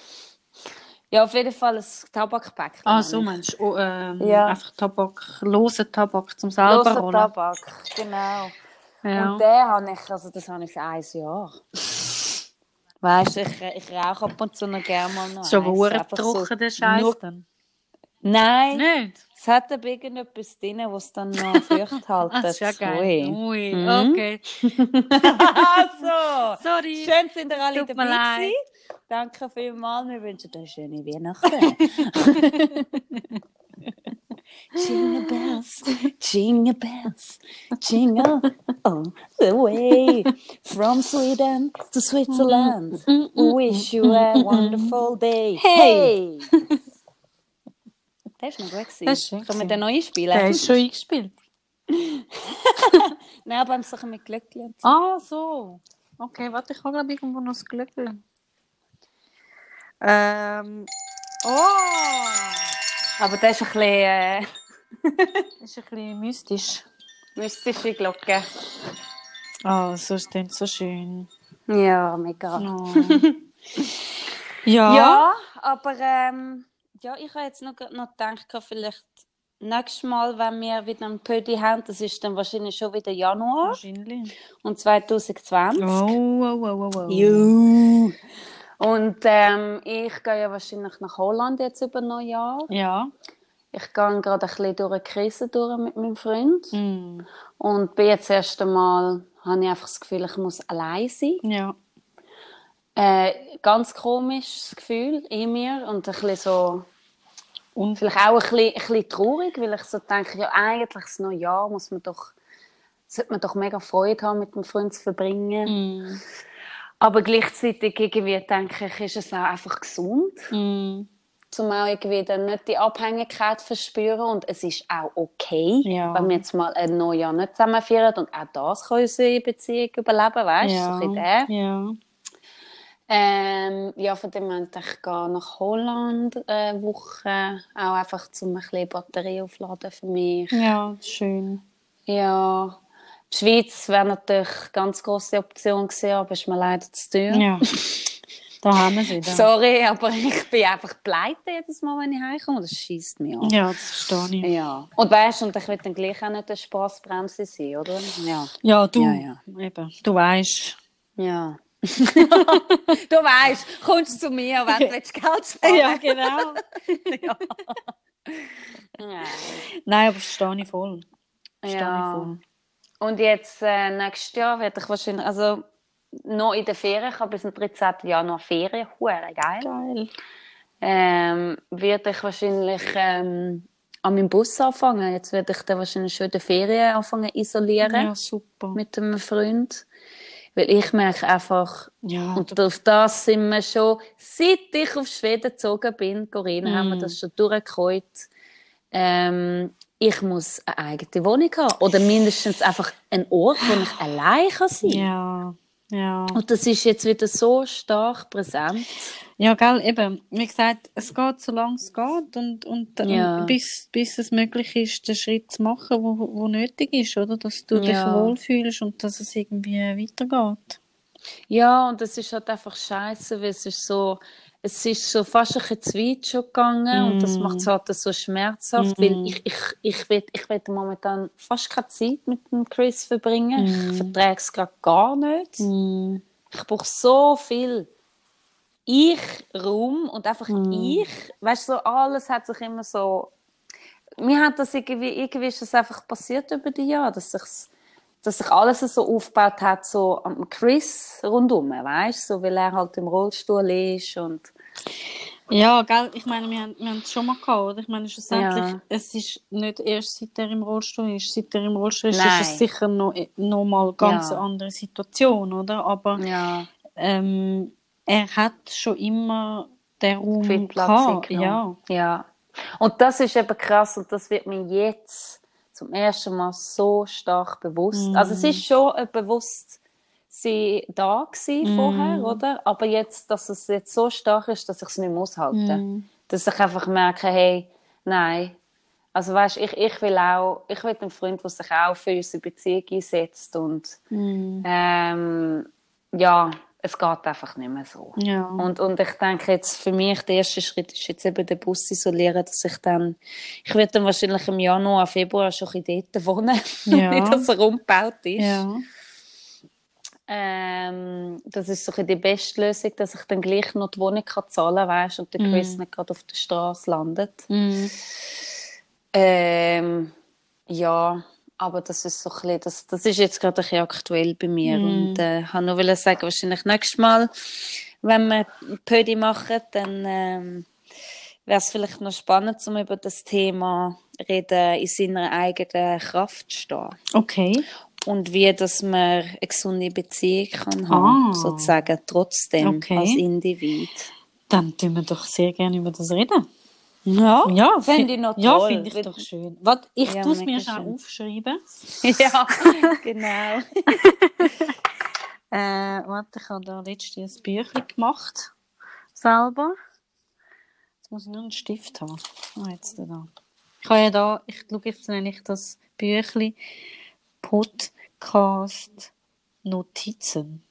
Ja, auf jeden Fall ein Tabakpäckchen. Ah, so meinst du? Oh, ähm, Ja. Einfach Tabak, losen Tabak zum selber Loser rollen. Tabak, genau. Ja. Und den habe ich, also das habe ich für ein Jahr. Weißt du, ich, ich rauche ab und zu noch gerne mal noch so hure einfach so trocken, der Scheiß dann. Nein, Nicht? Es hat aber irgendetwas drin, was dann noch feucht haltet. *laughs* das ist ja geil. Ui, Mhm. okay. *laughs* *laughs* also, Sorry. schön sind ihr alle Tut dabei. Danke vielmals, wir wünschen euch schöne Weihnachten. Jingle bells, jingle bells, jingle all the way from Sweden to Switzerland. Wish you a wonderful day. Hey! Das war noch gut. gewesen. Das ist schön Können wir den neu spielen? Der ist schon eingespielt. *laughs* Nein, aber so ein mit Glöckchen. so. Ah, so. Okay, warte, ich habe ich irgendwo noch das Glück. Ähm. Oh! Aber das ist ein bisschen äh, *laughs* Das ist ein bisschen mystisch. mystische Glocke. Ah, so ist das so schön. Ja, mega. Oh. *laughs* ja. Ja, aber ähm, ja, ich habe jetzt noch, noch gedacht, vielleicht nächstes Mal, wenn wir wieder einen Pödi haben, das ist dann wahrscheinlich schon wieder Januar Wahrscheinlich. und 2020. Oh, oh, oh, oh, oh. Juhu. Und ähm, ich gehe ja wahrscheinlich nach Holland jetzt über Neujahr. Ja. Ich gehe gerade ein bisschen durch eine Krise durch mit meinem Freund. Mm. Und bin jetzt erst einmal, habe ich einfach das Gefühl, ich muss allein sein. Ja. Äh, ganz komisches Gefühl in mir und ein bisschen so, Und vielleicht auch ein bisschen, ein bisschen traurig, weil ich so denke, ja eigentlich das neue Jahr muss man doch, sollte man doch mega Freude haben, mit dem Freund zu verbringen. mm. Aber gleichzeitig irgendwie denke ich, ist es auch einfach gesund, Mm. zum auch irgendwie dann nicht die Abhängigkeit verspüren und es ist auch okay, Ja. wenn wir jetzt mal ein Neujahr nicht zusammen feiern und auch das kann unsere Beziehung überleben, weißt du, so Ja. ein bisschen der. Ja. Ähm, ja, von dem her, ich gehe nach Holland eine Woche, auch einfach zum ein bisschen Batterie aufladen für mich. Ja, schön. Ja, die Schweiz wäre natürlich eine ganz grosse Option gewesen, aber ist mir leider zu teuer. Ja. Da haben wir sie. Da. *laughs* Sorry, aber ich bin einfach pleite jedes Mal, wenn ich heimkomme. Das schießt mich an. Ja, das verstehe ich. Ja. Und weißt du, und ich will dann gleich auch nicht eine Spassbremse sein, oder? Ja. Ja, du. Ja, Eben. Du weißt. Ja. *laughs* du weißt, kommst zu mir, wenn du Geld sparen genau. *laughs* ja. ja. *laughs* Nein, aber verstehe ich voll. Verstehe Ja. ich voll. Und jetzt äh, nächstes Jahr werde ich wahrscheinlich, also noch in der Ferien, ich habe bis zum 13. Januar Ferien, hure geil. Geil. Ähm, werde ich wahrscheinlich ähm, an meinem Bus anfangen. Jetzt werde ich dann wahrscheinlich schon in der Ferien anfangen isolieren Ja, super. mit einem Freund. Weil ich merke einfach, Ja, und auf das sind wir schon, seit ich auf Schweden gezogen bin, Corinne, haben wir Mm. das schon durchgeholt. Ähm, ich muss eine eigene Wohnung haben. Oder mindestens einfach einen Ort, wo ich allein kann sein kann. ja. Ja. Und das ist jetzt wieder so stark präsent. Ja, gell, eben. Wie gesagt, es geht, solange es geht und, und, Ja. und bis, bis es möglich ist, den Schritt zu machen, wo, wo nötig ist, oder? Dass du dich Ja. wohlfühlst und dass es irgendwie weitergeht. Ja, und es ist halt einfach scheiße, weil es ist so, es ist so fast ein bisschen zu weit schon gegangen und das Mm. macht es halt so schmerzhaft, Mm. weil ich, ich, ich will, ich will momentan fast keine Zeit mit dem Chris verbringen. Mm. Ich vertrage es gerade gar nicht. Mm. Ich brauche so viel Ich-Raum und einfach Mm. ich. Weißt du, so alles hat sich immer so. Mir hat das irgendwie, irgendwie ist das einfach passiert über die Jahre, dass sich's dass sich alles so aufgebaut hat, so am Chris rundum, weißt du, so, weil er halt im Rollstuhl ist und Ja, gell, ich meine, wir haben, wir haben es schon mal gehabt, oder? Ich meine, schlussendlich, Ja. es ist nicht erst seit er im Rollstuhl ist. Seit er im Rollstuhl ist, Nein. ist es sicher noch, noch mal ganz Ja. eine andere Situation, oder? Aber ja, ähm, er hat schon immer den Raum viel Platz gehabt. Ja. ja. Und das ist eben krass und das wird mir jetzt zum ersten Mal so stark bewusst. Mhm. Also es ist schon ein Bewusstsein da gewesen Mhm. vorher, oder? Aber jetzt, dass es jetzt so stark ist, dass ich es nicht mehr aushalte. Mhm. Dass ich einfach merke, hey, nein. Also weißt, ich, ich will auch, ich will einen Freund, der sich auch für unsere Beziehung einsetzt und Mhm. ähm, ja, es geht einfach nicht mehr so. Ja. Und, und ich denke jetzt, für mich, der erste Schritt ist jetzt eben den Bus isolieren, dass ich dann, ich werde dann wahrscheinlich im Januar, Februar schon ein bisschen dort wohnen, *laughs* Ja. wie das rumgebaut ist. ja. Ähm, das ist so ein bisschen die beste Lösung, dass ich dann gleich noch die Wohnung kann zahlen kann, und der Chris nicht gerade auf der Straße landet. Mhm. Ähm, ja, aber das ist so ein bisschen, das, das ist jetzt gerade ein bisschen aktuell bei mir. Mhm. Und äh, wollte nur sagen, wahrscheinlich nächstes Mal, wenn wir Pödi machen, dann ähm, wäre es vielleicht noch spannend, um über das Thema reden, in seiner eigenen Kraft zu stehen. Okay. Und wie, dass man eine gesunde Beziehung kann haben, Ah. sozusagen, trotzdem, Okay. als Individ. Dann tun wir doch sehr gerne über das reden. Ja, Ja, fände fi- ich noch Ja, toll. finde ich doch schön. Warte, ich Ja, tue es mir schön. aufschreiben. *laughs* ja, *laughs* genau. *laughs* Äh, warte, ich habe da letztens ein Büchlein gemacht. Selber. Jetzt muss ich nur einen Stift haben. Ah, jetzt da. Ich habe ja da, ich schaue jetzt nämlich das Büchlein Podcast Notizen.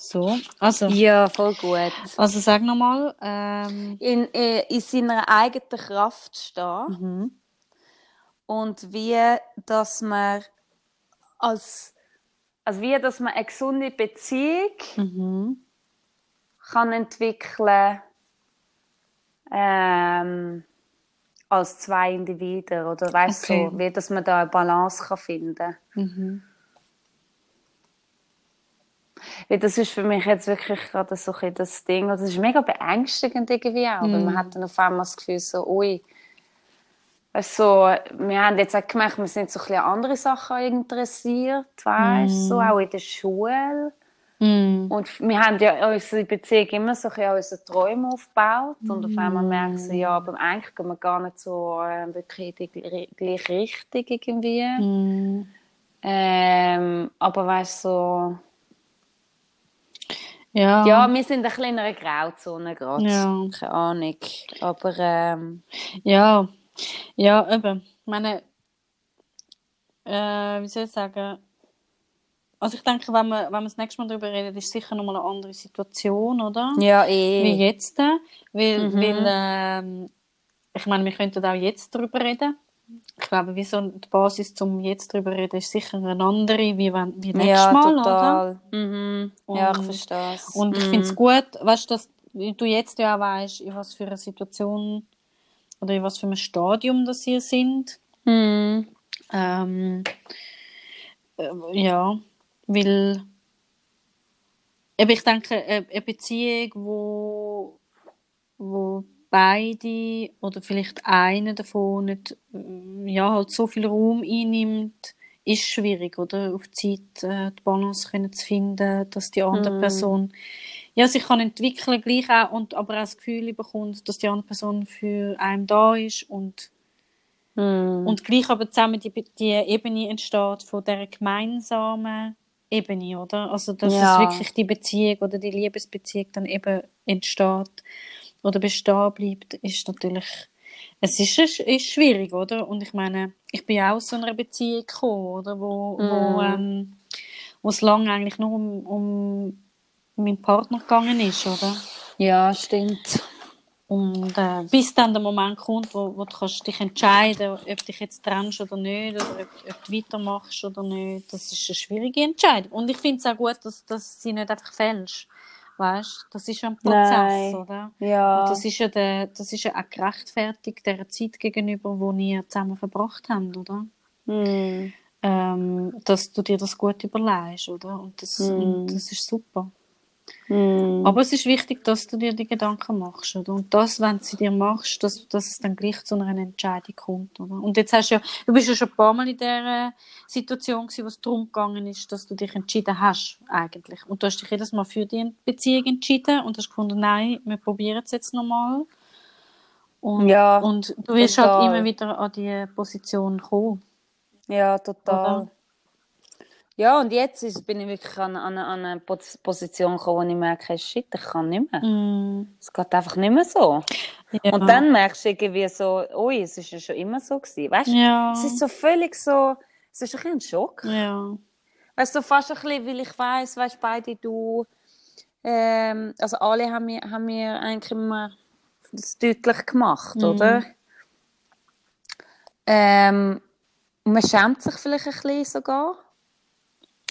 So, also, Ja, voll gut. also sag nochmal. Ähm, in, in, in seiner eigenen Kraft stehen mhm. und wie dass man als also wie dass man eine gesunde Beziehung Mhm. kann entwickeln ähm, als zwei Individuen oder weißt Okay. so wie dass man da eine Balance kann finden Mhm. Weil das ist für mich jetzt wirklich gerade so ein das Ding. Also es ist mega beängstigend irgendwie auch, weil man hat dann auf einmal das Gefühl so, ui, weißt, so, wir haben jetzt auch gemerkt, wir sind so ein bisschen andere Sachen interessiert, weißt, so auch in der Schule. Mm. Und wir haben ja unsere Beziehung immer so ein bisschen unsere Träume aufgebaut. Und auf einmal merken sie, ja, aber eigentlich gehen wir gar nicht so äh, wirklich in die gl- gleiche Richtung irgendwie. Mm. Ähm, aber weißt du, so, Ja. ja, wir sind ein bisschen in einer Grauzone gerade. Ja. Keine Ahnung. Aber ähm, Ja, ja, eben. Ich meine, äh, wie soll ich sagen? Also ich denke, wenn wir, wenn wir das nächste Mal darüber reden, ist sicher nochmal eine andere Situation, oder? ja, eh. Wie jetzt. Weil, Mhm. weil ähm, ich meine, wir könnten auch jetzt darüber reden. Ich glaube, wie so die Basis zum jetzt darüber reden ist sicher eine andere, wie, wenn, wie nächstes ja, Mal, oder? total. Mhm. Ja, ich Und- verstehe es. Und ich Mhm. finde es gut, weißt, dass du jetzt ja auch weißt, in was für einer Situation oder in was für einem Stadium das ihr sind. Mhm. Ähm, äh, ja, weil eben, ich denke, eine eine Beziehung, wo, wo beide oder vielleicht einer davon nicht äh, ja, halt so viel Raum einnimmt, ist schwierig, oder? Auf die Zeit äh, die Balance können zu finden, dass die andere Mhm. Person ja, sich kann entwickeln gleich auch, und aber auch das Gefühl bekommt, dass die andere Person für einen da ist und Mhm. und gleich aber zusammen die, die Ebene entsteht von der gemeinsamen Ebene, oder? Also, dass Ja. es wirklich die Beziehung oder die Liebesbeziehung dann eben entsteht oder bestehen bleibt, ist natürlich, es ist, ist schwierig, oder? Und ich meine, ich bin auch aus so einer Beziehung gekommen, oder? Wo, wo, Mhm. ähm, wo es lange eigentlich nur um, um meinen Partner gegangen ist, oder? ja, stimmt. Und äh, bis dann der Moment kommt, wo, wo du kannst dich entscheiden ob du dich jetzt trennst oder nicht, oder ob, ob du weitermachst oder nicht, das ist eine schwierige Entscheidung. Und ich finde es auch gut, dass, dass sie nicht einfach fällst. Weißt das ist ja ein Prozess, Nein. oder? Ja. Und das ist ja, der, das ist ja auch gerechtfertigt der Zeit gegenüber, wo ihr zusammen verbracht habt, oder? Mhm. Ähm, dass du dir das gut überlegst, oder? Und das, Mhm. und das ist super. Mhm. Aber es ist wichtig, dass du dir die Gedanken machst, oder? Und das, wenn du sie dir machst, dass, dass es dann gleich zu einer Entscheidung kommt, oder? Und jetzt hast du ja, du bist ja schon ein paar Mal in der Situation gewesen, wo es darum gegangen ist, dass du dich entschieden hast, eigentlich. Und du hast dich jedes Mal für die Beziehung entschieden und hast gefunden, nein, wir probieren es jetzt nochmal. Und, Ja, und du wirst halt total. immer wieder an die Position kommen. Ja, total. Oder? Ja, und jetzt ist, bin ich wirklich an, an, an eine Pos- Position gekommen, wo ich merke, shit, ich kann nicht mehr. Mm, Es geht einfach nicht mehr so. ja. Und dann merkst du irgendwie so, ui, es ist ja schon immer so gewesen. Weißt du, ja. es ist so völlig so, es ist ein bisschen ein Schock. ja. Weißt du, so fast ein bisschen, weil ich weiss, weißt beide du, ähm, also alle haben mir, haben mir eigentlich immer das deutlich gemacht, Mhm. oder? Ähm, man schämt sich vielleicht ein bisschen sogar.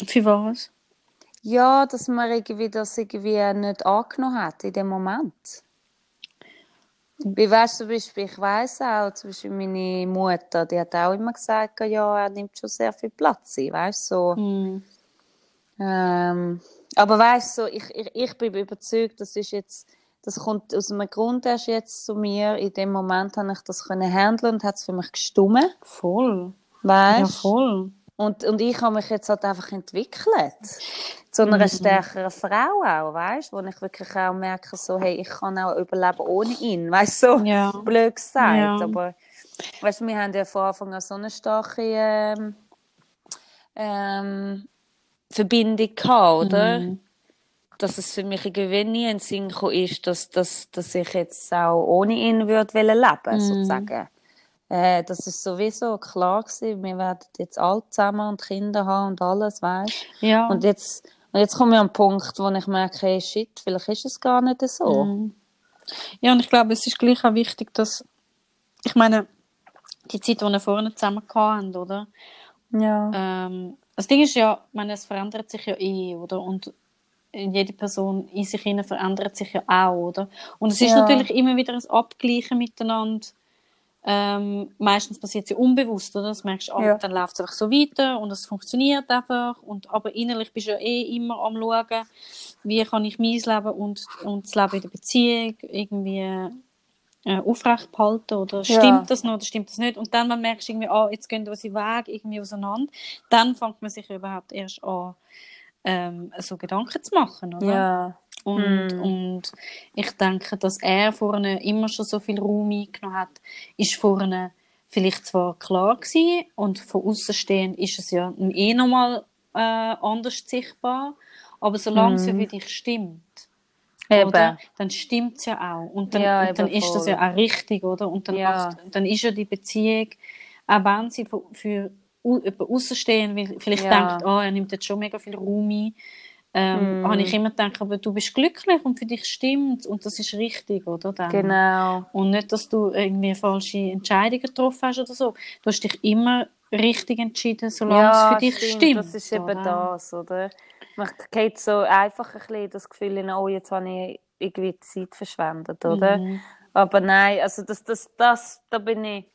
Für was? Ja, dass man irgendwie das irgendwie nicht angenommen hat in dem Moment. Wie weißt du, zum Beispiel, ich weiss auch, zum Beispiel meine Mutter, die hat auch immer gesagt, ja, er nimmt schon sehr viel Platz ein, weißt du, so. Mm, Ähm, aber weißt so, ich, ich, ich bin überzeugt, das ist jetzt, das kommt aus einem Grund erst jetzt zu mir. In dem Moment habe ich das können handeln und hat es für mich gestummen, voll. weißt Ja, voll. Und, und ich habe mich jetzt halt einfach entwickelt. Zu einer Mhm. stärkeren Frau auch, weißt Wo ich wirklich auch merke, so, hey, ich kann auch überleben ohne ihn, weißt du? So Ja. blöd gesagt. Ja. Aber, weißt du, wir haben ja von Anfang an so eine starke ähm, ähm, Verbindung gehabt, oder? Mhm. Dass es für mich irgendwie nie in den Sinn ist, dass, dass, dass ich jetzt auch ohne ihn würde leben, Mhm. sozusagen. Äh, das ist sowieso klar gewesen. Wir werden jetzt alt zusammen und Kinder haben und alles, weißt Ja. Und jetzt, und jetzt komme ich an den Punkt, wo ich merke, hey, shit, vielleicht ist es gar nicht so. Mhm. Ja, und ich glaube, es ist gleich auch wichtig, dass, ich meine, die Zeit, die wir vorne zusammen hatten, oder? Ja. Ähm, das Ding ist ja, ich meine, es verändert sich ja eh, oder? Und jede Person in sich hinein verändert sich ja auch, oder? Und es ist Ja. natürlich immer wieder ein Abgleichen miteinander. Ähm, meistens passiert ja unbewusst, oder? Das merkst du, ah, Ja. dann läuft es einfach so weiter und es funktioniert einfach. Und, aber innerlich bist du ja eh immer am schauen, wie kann ich mein Leben und, und das Leben in der Beziehung irgendwie äh, aufrecht behalten oder Ja. stimmt das noch oder stimmt das nicht? Und dann man merkst du irgendwie, ah, jetzt gehen unsere Wege irgendwie auseinander. Dann fängt man sich überhaupt erst an, ähm, so Gedanken zu machen, oder? Ja. Und, Mm. und ich denke, dass er vorne immer schon so viel Raum eingenommen hat, ist vorne vielleicht zwar klar gewesen und von außen stehend ist es ja eh nochmal äh, anders sichtbar, aber solange es ja Mm. für dich stimmt, Eben. oder? Dann stimmt es ja auch. Und dann, Ja, und dann ist das ja auch richtig, oder? Und dann, Ja. macht, dann ist ja die Beziehung, auch wenn sie für, für jemand außenstehend will- vielleicht Ja. denkt, oh, er nimmt jetzt schon mega viel Raum ein, ähm, Mm. habe ich immer gedacht, aber du bist glücklich und für dich stimmt und das ist richtig, oder? Dann. Genau. Und nicht, dass du irgendwie falsche Entscheidungen getroffen hast oder so. Du hast dich immer richtig entschieden, solange es für dich stimmt. Das ist eben oder? das, oder? Man geht so einfach ein bisschen das Gefühl in, oh, jetzt habe ich irgendwie Zeit verschwendet, oder? Mhm. Aber nein, also das, das, das, da bin ich,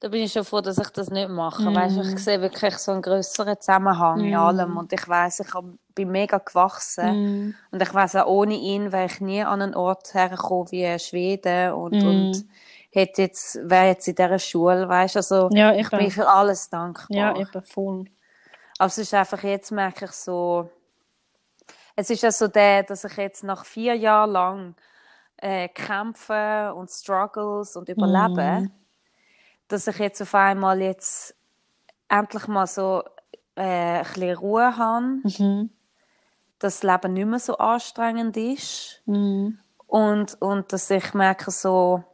da bin ich schon froh, dass ich das nicht mache. Mhm. Weißt, ich sehe wirklich so einen größeren Zusammenhang in Mhm. allem und ich weiß, ich hab, bin mega gewachsen Mhm. und ich weiß auch ohne ihn wäre ich nie an einen Ort hergekommen wie Schweden und, Mhm. und hätte jetzt wäre jetzt in dieser Schule, weißt, also Ja, ich bin für alles dankbar. Ja, eben voll. Aber es ist einfach, jetzt merke ich so, es ist ja so der, dass ich jetzt nach vier Jahren lang äh, kämpfe und Struggles und überlebe, Mhm. dass ich jetzt auf einmal jetzt endlich mal so äh, ein bisschen Ruhe habe, Mhm. Dass das Leben nicht mehr so anstrengend ist Mhm. und, und dass ich merke so,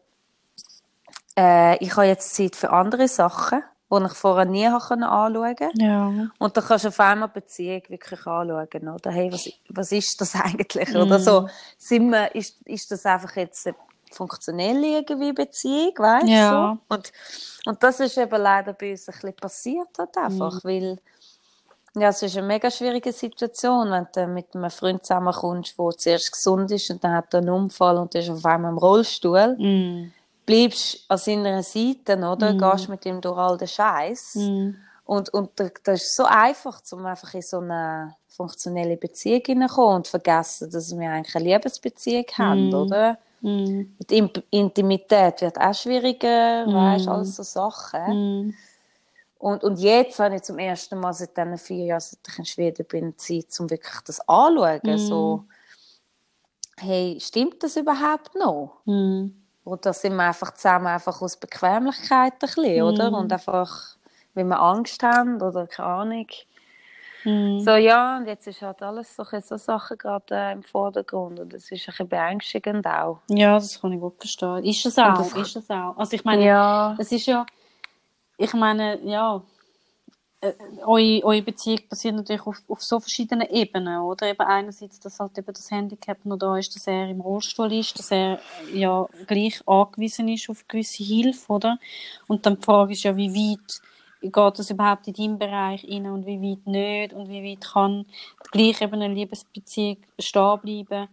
äh, ich habe jetzt Zeit für andere Sachen, die ich vorher nie anschauen konnte. Ja. Und dann kannst du auf einmal Beziehung wirklich anschauen, oder? Hey, was, was ist das *laughs* eigentlich? Oder so, sind wir, ist, ist das einfach jetzt eine funktionelle irgendwie Beziehung, weißt du? Ja. So? Und, und das ist eben leider bei uns ein bisschen passiert halt einfach, weil, ja, es ist eine mega schwierige Situation, wenn du mit einem Freund zusammenkommst, der zuerst gesund ist und dann hat er einen Unfall und ist auf einmal im Rollstuhl. Mhm. Bleibst an seiner Seite, oder? Gehst mit ihm durch all den Scheiß. Mhm. Und, und da- das ist so einfach, um einfach in so eine funktionelle Beziehung hineinzukommen und vergessen, dass wir eigentlich eine Liebesbeziehung haben, oder? Mhm. Die Im- Intimität wird auch schwieriger, weißt alles so Sachen. Mhm. Und, und jetzt habe ich zum ersten Mal seit diesen vier Jahren, seit ich in Schweden bin, Zeit, um wirklich das anzuschauen. So, hey, stimmt das überhaupt noch? Mhm. Oder sind wir einfach zusammen einfach aus Bequemlichkeit ein bisschen, oder? Und einfach, weil wir Angst haben oder keine Ahnung. Mhm. So, ja, und jetzt ist halt alles so, ein bisschen so Sachen gerade äh, im Vordergrund und das ist ein bisschen beängstigend auch. Ja, das kann ich gut verstehen. Ist es auch, das- ist es auch. Also ich meine, Ja. es ist ja, ich meine, ja, äh, eure, eure Beziehung basiert natürlich auf, auf so verschiedenen Ebenen, oder? Eben einerseits, dass halt eben das Handicap noch da ist, dass er im Rollstuhl ist, dass er ja gleich angewiesen ist auf gewisse Hilfe, oder? Und dann die Frage ist ja, wie weit geht das überhaupt in deinen Bereich rein und wie weit nicht und wie weit kann gleich eben eine Liebesbeziehung stehen bleiben.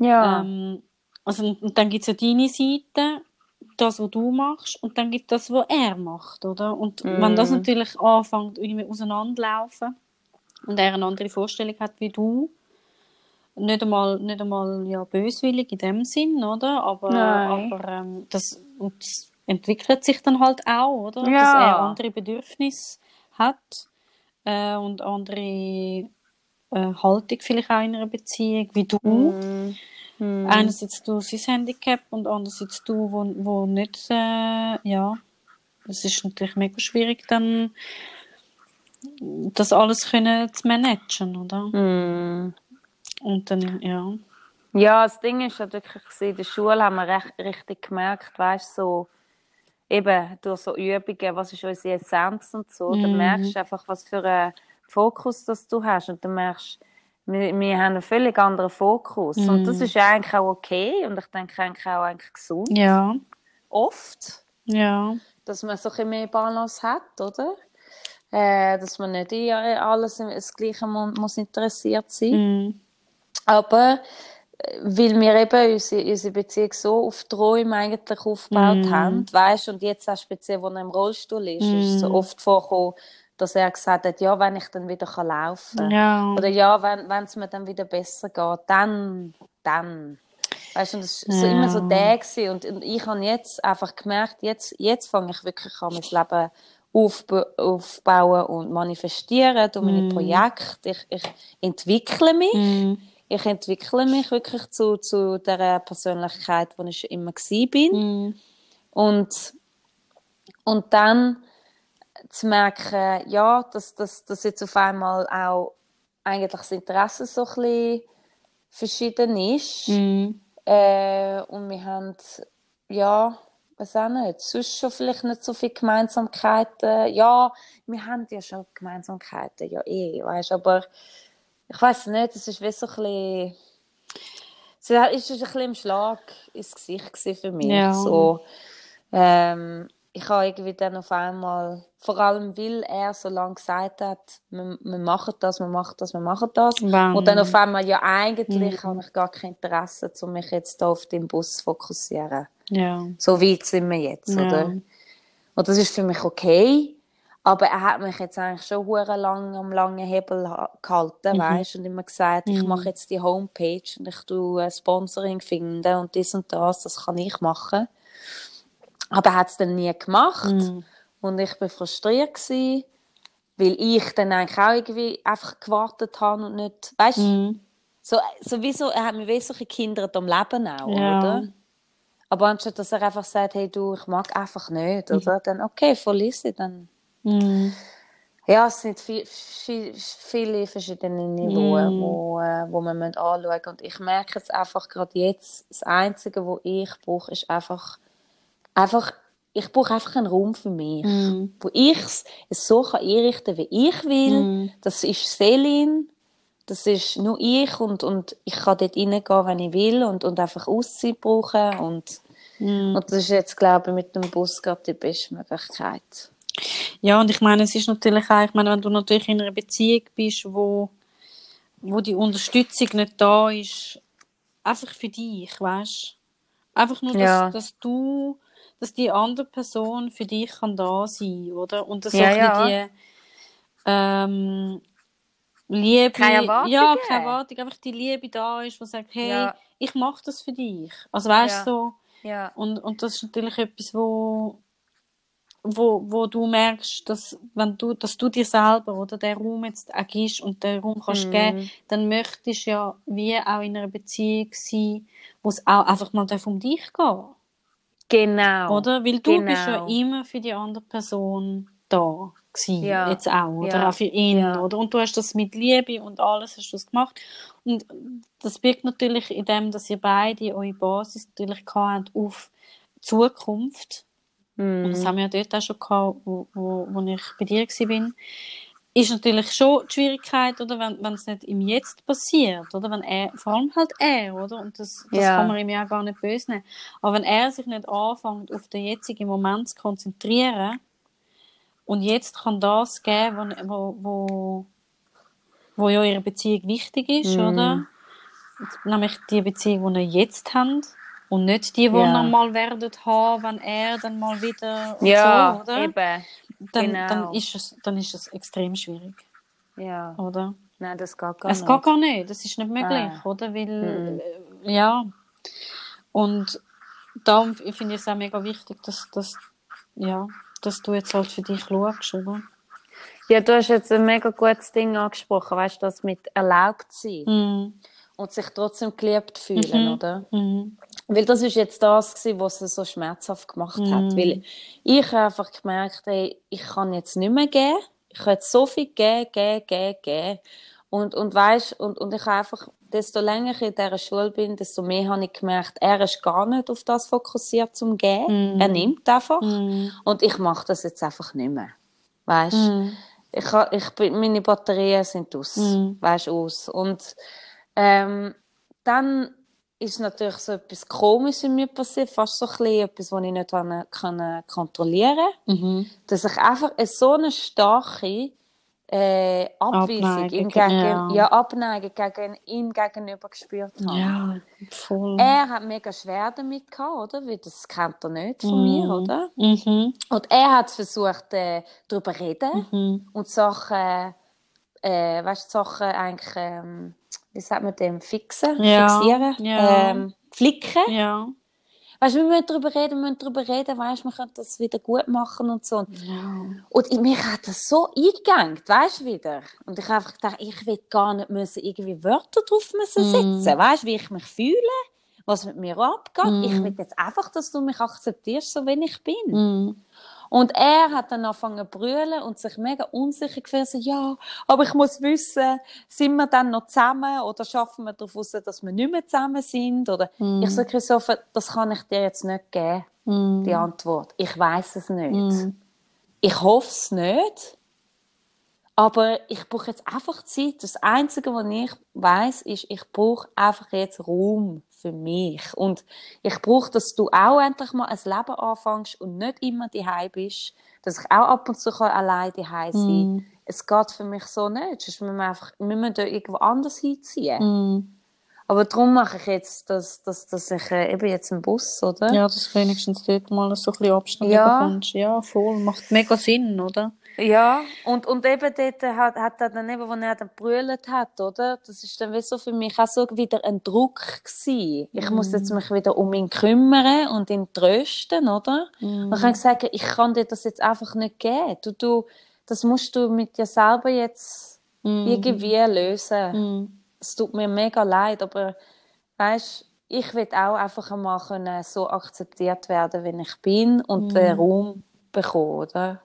Ja. Ähm, also, und und dann gibt es ja deine Seite, das, was du machst, und dann gibt es das, was er macht, oder? Und wenn das natürlich anfängt, irgendwie auseinanderlaufen und er eine andere Vorstellung hat wie du, nicht einmal, nicht einmal ja, böswillig in dem Sinn, oder? Aber, Nein. aber ähm, das, das entwickelt sich dann halt auch, oder? Dass Ja. er andere Bedürfnisse hat äh, und andere äh, Haltung vielleicht auch in einer Beziehung wie du. Mhm. Einerseits du sein Handicap und andererseits du, wo, wo nicht, äh, ja, es ist natürlich mega schwierig, dann das alles können zu managen, oder? Mhm. Und dann, ja. Ja, das Ding ist halt wirklich, in der Schule haben wir recht, richtig gemerkt, weißt so, eben durch so Übungen, was ist unsere Essenz und so, dann Mhm. merkst du einfach, was für einen Fokus das du hast und dann merkst wir, wir haben einen völlig anderen Fokus und das ist ja eigentlich auch okay und ich denke eigentlich auch eigentlich gesund, Ja, oft, ja. dass man so ein mehr Balance hat, oder? Äh, dass man nicht in alles das Gleiche mu- muss interessiert sein Mhm. aber äh, weil wir eben unsere, unsere Beziehung so auf Träume eigentlich aufgebaut Mm. haben, weißt und jetzt auch speziell, wo er im Rollstuhl ist, ist so Mm. oft vorgekommen, dass er gesagt hat, ja, wenn ich dann wieder kann laufen Ja. oder ja, wenn es mir dann wieder besser geht, dann, dann. Weißt du, das war so Ja. immer so der gewesen. und, und ich habe jetzt einfach gemerkt, jetzt, jetzt fange ich wirklich an, mein Leben aufba aufbauen und manifestieren durch meine Mm. Projekte. Ich, ich entwickle mich. Mhm. Ich entwickle mich wirklich zu, zu der Persönlichkeit, die ich schon immer war. bin. Mhm. Und, und dann zu merken, ja, dass, dass, dass jetzt auf einmal auch eigentlich das Interesse so ein bisschen verschieden ist. Mhm. Äh, und wir haben, ja, weiß auch nicht, sonst schon vielleicht nicht so viele Gemeinsamkeiten. Ja, wir haben ja schon Gemeinsamkeiten, ja eh, weißt aber ich weiß nicht, es ist wie so ein bisschen, es ist ist ein bisschen im Schlag ins Gesicht für mich. Ja. So, ähm, ich habe irgendwie dann auf einmal, vor allem weil er so lange gesagt hat, wir, wir machen das, wir machen das, wir machen das. Wann? Und dann auf einmal, ja eigentlich Mhm. habe ich gar kein Interesse, um mich jetzt auf den Bus zu fokussieren. Ja. So weit sind wir jetzt, Ja. oder? Und das ist für mich okay. Aber er hat mich jetzt eigentlich schon hure lang am langen Hebel ha- gehalten, Mhm. weißt und immer gesagt, ich Mhm. mache jetzt die Homepage und ich tue Sponsoring finden und dies und das, das kann ich machen. Aber er hat es dann nie gemacht Mhm. und ich bin frustriert gewesen, weil ich dann eigentlich auch irgendwie einfach gewartet habe und nicht, weißt Mhm. so, sowieso, er hat mich wie solche Kinder am Leben auch, Ja. oder? Aber anstatt dass er einfach sagt, hey du, ich mag einfach nicht, Mhm. oder? Dann, okay, voll easy, dann. Mhm. Ja, es sind viel, viel, viele verschiedene Niveauen, Mm. wo, äh, wo man anschauen muss. Und ich merke jetzt einfach gerade jetzt, das Einzige, was ich brauche, ist einfach, einfach, ich brauche einfach einen Raum für mich, Mhm. wo ich es so kann einrichten wie ich will. Mhm. Das ist Selin, das ist nur ich und, und ich kann dort reingehen, wenn ich will und, und einfach Auszeit brauchen. Und, Mhm. und das ist jetzt, glaube ich, mit dem Bus gerade die beste Möglichkeit. Ja, und ich meine, es ist natürlich auch, ich meine, wenn du natürlich in einer Beziehung bist, wo, wo die Unterstützung nicht da ist, einfach für dich, weißt Einfach nur, dass, Ja. dass du, dass die andere Person für dich kann da sein, oder? Und dass Ja, ja. die ähm, Liebe, Keine Erwartungen. ja, keine Erwartung, einfach die Liebe da ist, die sagt, hey, Ja. ich mache das für dich. Also weißt Ja. du, so, Ja. und, und das ist natürlich etwas, wo, wo, wo du merkst, dass, wenn du, dass du dir selber oder den Raum jetzt auch gibst und den Raum kannst Mhm. geben, dann möchtest du ja wie auch in einer Beziehung sein, wo es auch einfach mal um dich geht. Genau. Oder? Weil du bist ja Genau. immer für die andere Person da gewesen, Ja. jetzt auch, oder? Ja. Auch für ihn, Ja. oder? Und du hast das mit Liebe und alles hast du das gemacht. Und das birgt natürlich in dem, dass ihr beide eure Basis natürlich gehabt habt auf Zukunft. Und das Mhm. haben wir ja dort auch schon gehabt, wo, wo, wo ich bei dir war. Ist natürlich schon die Schwierigkeit, oder, wenn, wenn es nicht im Jetzt passiert, oder, wenn er, vor allem halt er, oder, und das, das Ja. kann man ihm ja auch gar nicht böse nehmen. Aber wenn er sich nicht anfängt, auf den jetzigen Moment zu konzentrieren, und jetzt kann das geben, wo, wo, wo, ja ihre Beziehung wichtig ist, Mhm. oder? Nämlich die Beziehung, die ihr jetzt habt. Und nicht die, die Ja. ihr mal werden haben, wenn er dann mal wieder Ja, so, oder? eben. Dann, genau. dann, ist es, dann ist es extrem schwierig, Ja. oder? Nein, das geht gar es nicht. geht gar nicht, das ist nicht möglich, Ah. oder? Weil, Mhm. ja. Und darum finde ich es auch mega wichtig, dass, dass, ja, dass du jetzt halt für dich schaust, oder? Ja, du hast jetzt ein mega gutes Ding angesprochen, weißt du, das mit erlaubt sein Mhm. und sich trotzdem geliebt fühlen, Mhm. oder? Mhm. Weil das ist jetzt das gewesen, was es so schmerzhaft gemacht hat. Mhm. Weil ich habe einfach gemerkt, ey, ich kann jetzt nicht mehr geben. Ich kann jetzt so viel geben, geben, geben, geben. Und, und weißt, und, und ich habe einfach, desto länger ich in dieser Schule bin, desto mehr habe ich gemerkt, er ist gar nicht auf das fokussiert zum Geben. Mhm. Er nimmt einfach. Mhm. Und ich mache das jetzt einfach nicht mehr. Weißt Mhm. ich, ich bin, meine Batterien sind aus, Mhm. weißt aus. Und ähm, dann ist natürlich so etwas Komisches in mir passiert, fast so ein bisschen etwas, was ich nicht kann kontrollieren Mhm. Dass ich einfach eine so eine starke äh, Abweisung, ihm gegen, ja. ja. Abneigung gegen ihn gegenüber gespürt habe. Ja, voll. Er hat mega schwer damit gehabt, oder? Weil das kennt er nicht von mir, oder? Mhm. Und er hat versucht, äh, darüber zu reden Mhm. und Sachen, äh, weißt Sachen eigentlich, ähm, wie sagt man dem, fixen, Ja, fixieren, ja. ähm, flicken. Ja. weißt du, wir müssen darüber reden, wir müssen darüber reden, weißt du, wir können das wieder gut machen und so. Ja. Und ich, mich hat das so eingegangen, weißt du, wieder. Und ich habe einfach gedacht, ich will gar nicht müssen irgendwie Wörter drauf müssen Mm. setzen, weißt du, wie ich mich fühle, was mit mir abgeht. Mm. Ich will jetzt einfach, dass du mich akzeptierst, so wie ich bin. Mhm. Und er hat dann angefangen zu brüllen und sich mega unsicher gefühlt. So, ja, aber ich muss wissen, sind wir dann noch zusammen oder schaffen wir darauf raus, dass wir nicht mehr zusammen sind? Oder Mhm. ich so, Christopher, das kann ich dir jetzt nicht geben, Mhm. die Antwort. Ich weiß es nicht. Mhm. Ich hoffe es nicht. Aber ich brauche jetzt einfach Zeit. Das Einzige, was ich weiß, ist, ich brauche einfach jetzt Raum für mich. Und ich brauche, dass du auch endlich mal ein Leben anfängst und nicht immer daheim bist. Dass ich auch ab und zu allein daheim sein Mhm. Es geht für mich so nicht. Sonst müssen wir einfach wir müssen da irgendwo anders hinziehen. Mhm. Aber darum mache ich jetzt, dass, dass, dass ich äh, eben jetzt einen Bus, oder? Ja, dass du wenigstens dort mal so ein bisschen Abstand Ja. bekommst. Ja, voll. Macht mega Sinn, oder? Ja, und, und eben dort hat, hat er dann eben, als er dann gebrüllt hat, oder? Das ist dann wie so für mich auch so wieder ein Druck gewesen. Ich muss jetzt mich wieder um ihn kümmern und ihn trösten, oder? Mhm. Und ich kann sagen, ich kann dir das jetzt einfach nicht geben. Du, du, das musst du mit dir selber jetzt Mhm. irgendwie lösen. Mhm. Es tut mir mega leid, aber weißt, ich will auch einfach einmal können so akzeptiert werden, wie ich bin und den Raum bekommen, oder?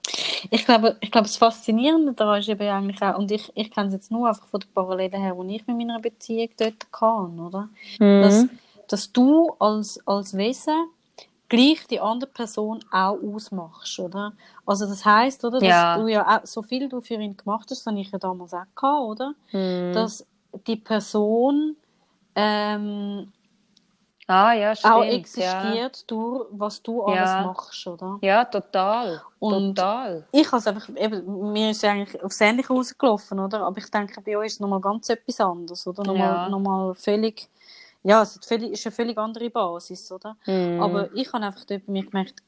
Ich glaube, ich glaube, das Faszinierende daran ist eben eigentlich auch, und ich, ich kenne es jetzt nur einfach von den Parallelen her, die ich mit meiner Beziehung dort kann, oder? Dass, dass du als, als Wesen gleich die andere Person auch ausmachst, oder? Also das heißt, oder, dass Ja. du ja auch, so viel du für ihn gemacht hast, das habe ich ja damals auch gehabt, oder? Mhm. Dass die Person ähm, Ah, ja, stimmt. auch ja. existiert durch was du alles Ja. machst, oder? Ja, total. Und- total. Ich habe es einfach, eben, mir ist eigentlich aufs Ähnliche rausgelaufen, oder? Aber ich denke, bei euch ist es nochmal ganz etwas anderes, oder? Nochmal, Ja. nochmal völlig, ja, es ist, eine völlig andere Basis, oder? Mhm. Aber ich habe einfach dort bei mir gemerkt,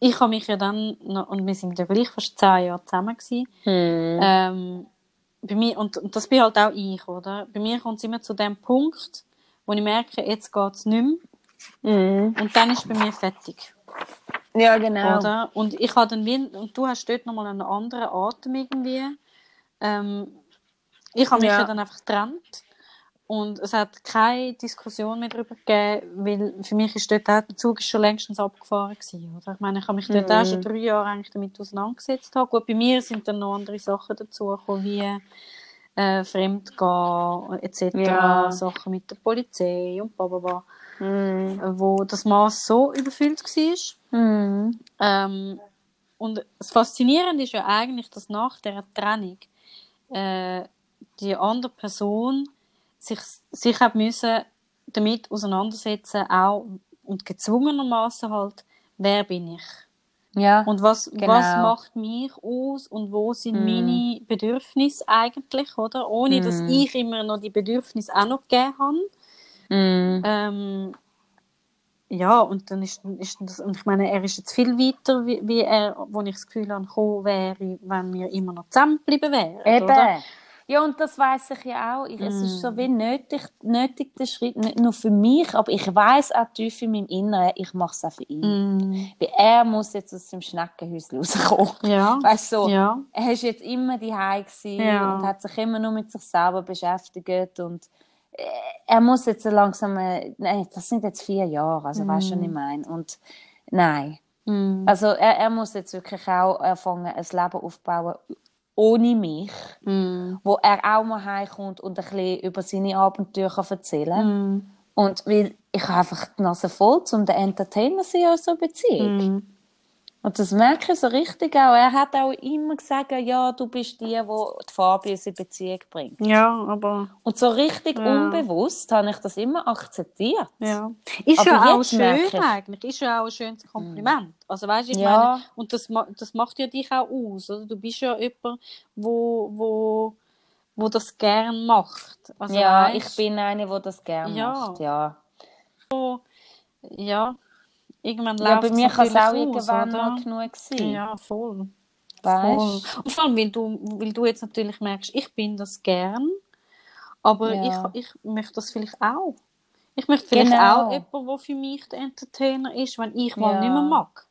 ich habe mich ja dann, und wir sind ja gleich fast zehn Jahre zusammen gewesen, Mhm. ähm, bei mir, und, und das bin halt auch ich, oder? Bei mir kommt es immer zu dem Punkt, wo ich merke, jetzt geht es nicht mehr, Mhm. und dann ist bei mir fertig. Ja, genau. Oder? Und ich habe dann wie, und du hast dort nochmal einen anderen Atem irgendwie. Ähm, ich habe mich Ja. ja. dann einfach getrennt. Und es hat keine Diskussion mehr darüber gegeben, weil für mich ist dort auch, der Zug ist schon längstens abgefahren gewesen, oder? Ich meine, ich habe mich dort Mhm. auch schon drei Jahre eigentlich damit auseinandergesetzt. Gut, bei mir sind dann noch andere Sachen dazugekommen, wie äh, Fremdgehen etc., Ja. Sachen mit der Polizei und bla bla bla, Mhm. wo das Maß so überfüllt war. Mhm. Ähm, und das Faszinierende ist ja eigentlich, dass nach der Trennung äh, die andere Person sich, sich hat müssen damit auseinandersetzen auch und gezwungenermaßen halt, wer bin ich? Ja. Und was, Genau. was macht mich aus und wo sind Mm. meine Bedürfnisse eigentlich, oder? Ohne, dass Mm. ich immer noch die Bedürfnisse auch noch gegeben habe. Mhm. Ähm, ja, und dann ist, ist das, und ich meine, er ist jetzt viel weiter, wie, wie er, wo ich das Gefühl habe, wäre, wenn wir immer noch zusammengeblieben wären. Eben. Oder? Ja, und das weiß ich ja auch. Ich, Es ist Mm. so wie nötig, nötig der Schritt, nicht nur für mich, aber ich weiß auch tief in meinem Inneren, ich mache es auch für ihn. Mm. Weil er muss jetzt aus dem Schneckenhäuschen rauskommen. Ja. *laughs* Weißt du, so, Ja. er ist jetzt immer daheim gewesen Ja. und hat sich immer nur mit sich selber beschäftigt und äh, er muss jetzt so langsam, äh, nein, das sind jetzt vier Jahre, also weißt du, was ich meine? Und nein, Mm. also er, er muss jetzt wirklich auch anfangen, ein Leben aufbauen ohne mich, Mm. wo er auch mal heimkommt und ein bisschen über seine Abenteuer kann erzählen Mm. Und weil ich habe einfach die Nase voll, um der Entertainer sein in so einer Beziehung. Mm. Und das merke ich so richtig auch. Er hat auch immer gesagt, ja, du bist die, die die Farbe in Beziehung bringt. Ja, aber Und so richtig Ja. unbewusst habe ich das immer akzeptiert. ja. Ist Aber ja auch schön ich- eigentlich. Ist ja auch ein schönes Kompliment. Also weißt du, ich Ja. meine, und das, das macht ja dich auch aus. Oder? Du bist ja jemand, wo, wo, wo das gern macht. Also, ja, weisst, ich bin eine, die das gerne Ja. macht. Ja. Ja, irgendwann ja, läuft bei mir kann es auch aus, irgendwann oder? mal genug sein. Ja, voll. weißt? voll. Und vor allem, weil du, weil du jetzt natürlich merkst, ich bin das gern, aber Ja. ich, ich möchte das vielleicht auch. Ich möchte vielleicht Genau. auch jemanden, der für mich der Entertainer ist, wenn ich mal Ja. nicht mehr mag.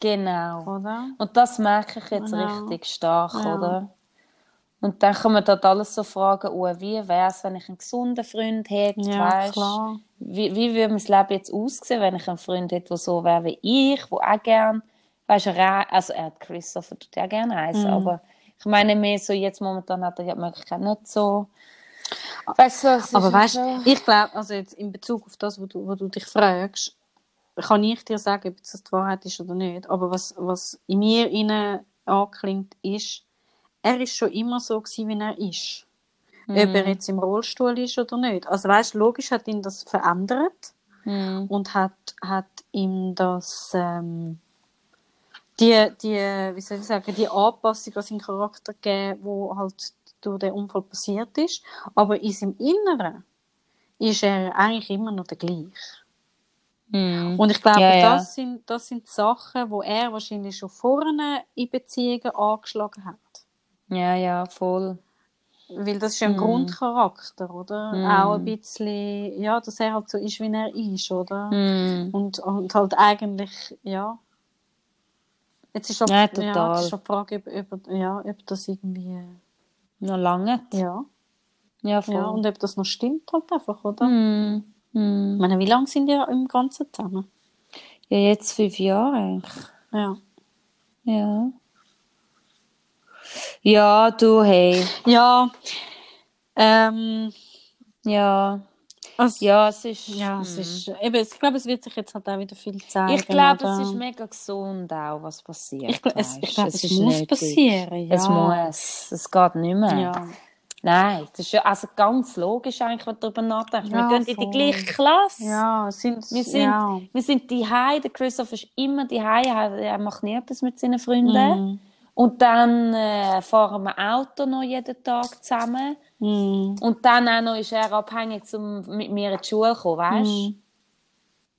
Genau. Oder? Und das merke ich jetzt Ja. richtig stark, Ja. oder? Und dann kommen dort alles so Fragen, oh, wie wäre es, wenn ich einen gesunden Freund hätte, Ja, weißt? klar. Wie, wie würde mein Leben jetzt aussehen, wenn ich einen Freund hätte, der so wäre wie ich, der auch gern, weißt du, also er hat Christopher tut ja gerne reisen, Mhm. aber ich meine mehr so, jetzt momentan hat er ja die Möglichkeit nicht so. Weißt du, Aber weißt so- ich glaube, also jetzt in Bezug auf das, was du, was du dich fragst, kann ich dir sagen, ob das die Wahrheit ist oder nicht. Aber was, was in mir innen anklingt, ist, er ist schon immer so gewesen, wie er ist. Ob er jetzt im Rollstuhl ist oder nicht. Also weißt, logisch hat ihn das verändert Mhm. und hat, hat ihm das ähm, die, die, wie soll ich sagen, die Anpassung an seinen Charakter gegeben, wo halt durch den Unfall passiert ist. Aber in seinem Inneren ist er eigentlich immer noch der gleiche. Mhm. Und ich glaube, Ja, ja. Das, sind, das sind die Sachen, wo er wahrscheinlich schon vorne in Beziehungen angeschlagen hat. Ja, ja, voll. Weil das ist ja ein Mhm. Grundcharakter, oder? Mhm. Auch ein bisschen, ja, dass er halt so ist, wie er ist, oder? Mhm. Und, und halt eigentlich, ja. Jetzt ist halt, Ja, ja, total. jetzt ist halt die Frage, ob, ob, ja, ob das irgendwie, Noch lange? ja, Ja, voll. ja, und ob das noch stimmt halt einfach, oder? Mhm. Mhm. Ich meine, wie lange sind die im Ganzen zusammen? Ja, jetzt fünf Jahre eigentlich. Ja. Ja. Ja, du, hey. Ja, ähm, Ja. also, Ja, es ist. Ja, es Mhm. ist, eben, ich glaube, es wird sich jetzt halt auch wieder viel zeigen. Ich glaube, es ist mega gesund auch, was passiert. Ich, es, ich glaube, es, ist muss passieren. Ja. Es muss. Es geht nicht mehr. Ja. Nein, das ist ja also ganz logisch eigentlich, wenn du darüber nachdenkst. Ja, wir gehen in voll. die gleiche Klasse. ja, es sind, Wir sind, ja. wir sind die Der Christoph ist immer die Er macht nie etwas mit seinen Freunden. Mhm. Und dann äh, fahren wir Auto noch jeden Tag zusammen. Mhm. Und dann auch noch ist er abhängig, um mit mir in die Schule zu kommen, weißt? Mhm.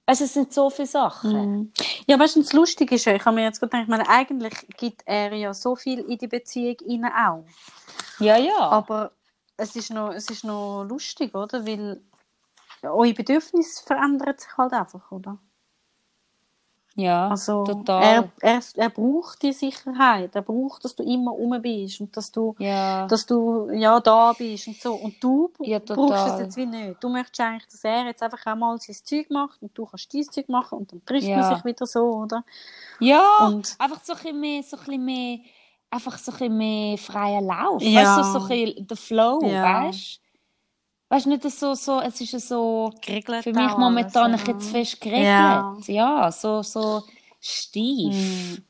Also, es sind so viele Sachen. Mhm. Ja, weißt du, das Lustige ist ja, ich habe mir jetzt gedacht, ich meine, eigentlich gibt er ja so viel in die Beziehung rein auch. Ja, ja. Aber es ist noch, es ist noch lustig, oder? Weil eure Bedürfnisse verändern sich halt einfach, oder? Ja, Also total. Er, er, er braucht die Sicherheit, er braucht, dass du immer rum bist und dass du, ja. dass du ja da bist und so. Und du Ja, brauchst das jetzt wie nicht. Du möchtest eigentlich, dass er jetzt einfach auch mal sein Zeug macht und du kannst dein Zeug machen und dann trifft man Ja. sich wieder so, oder? ja, Und- einfach so ein bisschen mehr, so ein bisschen mehr, einfach so ein mehr freier Lauf. Ja. Weißt du, so, so ein bisschen der Flow, Ja. weißt du? Weißt du, nicht so, so, es ist ja so, Geregelt für mich momentan alles, ein bisschen zu ja. fest geregelt. Ja. Ja, so, so steif. Mhm.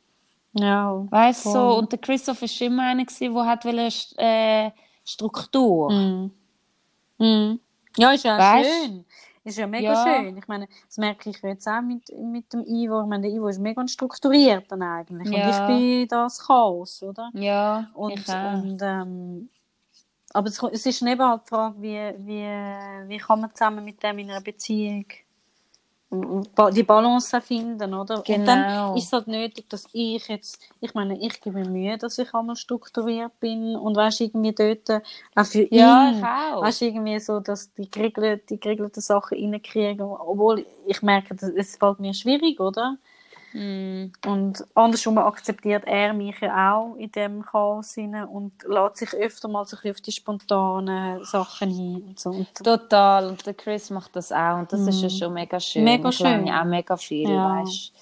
Ja. Weißt du, so, und der Christoph war immer einer, der hat wollte, äh, Struktur. Mhm. Mhm. Ja, ist ja Weißt? schön. Ist ja mega Ja. schön. Ich meine, das merke ich jetzt auch mit, mit dem Ivo. Ich meine, der Ivo ist mega strukturiert dann eigentlich. Ja. Und ich bin das Chaos, oder? Ja, Und, ich auch. und ähm, aber es, es ist eben halt die Frage, wie, wie, wie kann man zusammen mit dem in einer Beziehung ba- die Balance finden, oder? Und Genau. dann ist es halt nötig, dass ich jetzt, ich meine, ich gebe mir Mühe, dass ich einmal strukturiert bin und weißt irgendwie dort auch für Ja, ihn, ich auch. weißt irgendwie so, dass die geregelten, die geregelten Sachen reinkriegen, obwohl ich merke, es fällt mir schwierig, oder? Mm. Und andersrum akzeptiert er mich ja auch in dem Chaos hinein und lässt sich öfter mal so auf die spontanen Sachen hin. Und so. Und Total. Und der Chris macht das auch. Und das ist ja schon mega schön. Mega ich schön. auch mega viel, Ja. weißt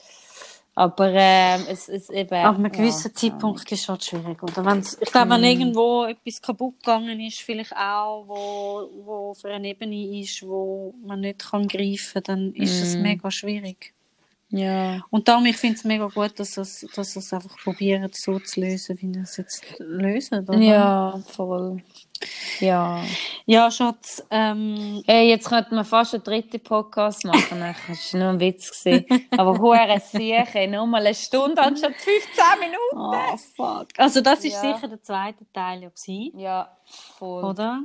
Aber ähm, es ist eben... Ab einem gewissen ja, Zeitpunkt ist es halt schwierig. Oder? Wenn's, ich glaube, wenn irgendwo etwas kaputt gegangen ist, vielleicht auch, wo, wo auf einer Ebene ist, wo man nicht kann greifen kann, dann ist es mega schwierig. Ja. Und darum, ich finde es mega gut, dass es, dass es einfach probiert, so zu lösen, wie wir es jetzt lösen. Oder? Ja, voll. Ja. Ja, Schatz, ähm, Hey, jetzt könnten wir fast einen dritten Podcast machen. Das war nur ein Witz. Gewesen. Aber hure sicher, nur mal eine Stunde anstatt 15 Minuten. Oh, fuck. Also das ist Ja. sicher der zweite Teil Ja, voll. oder?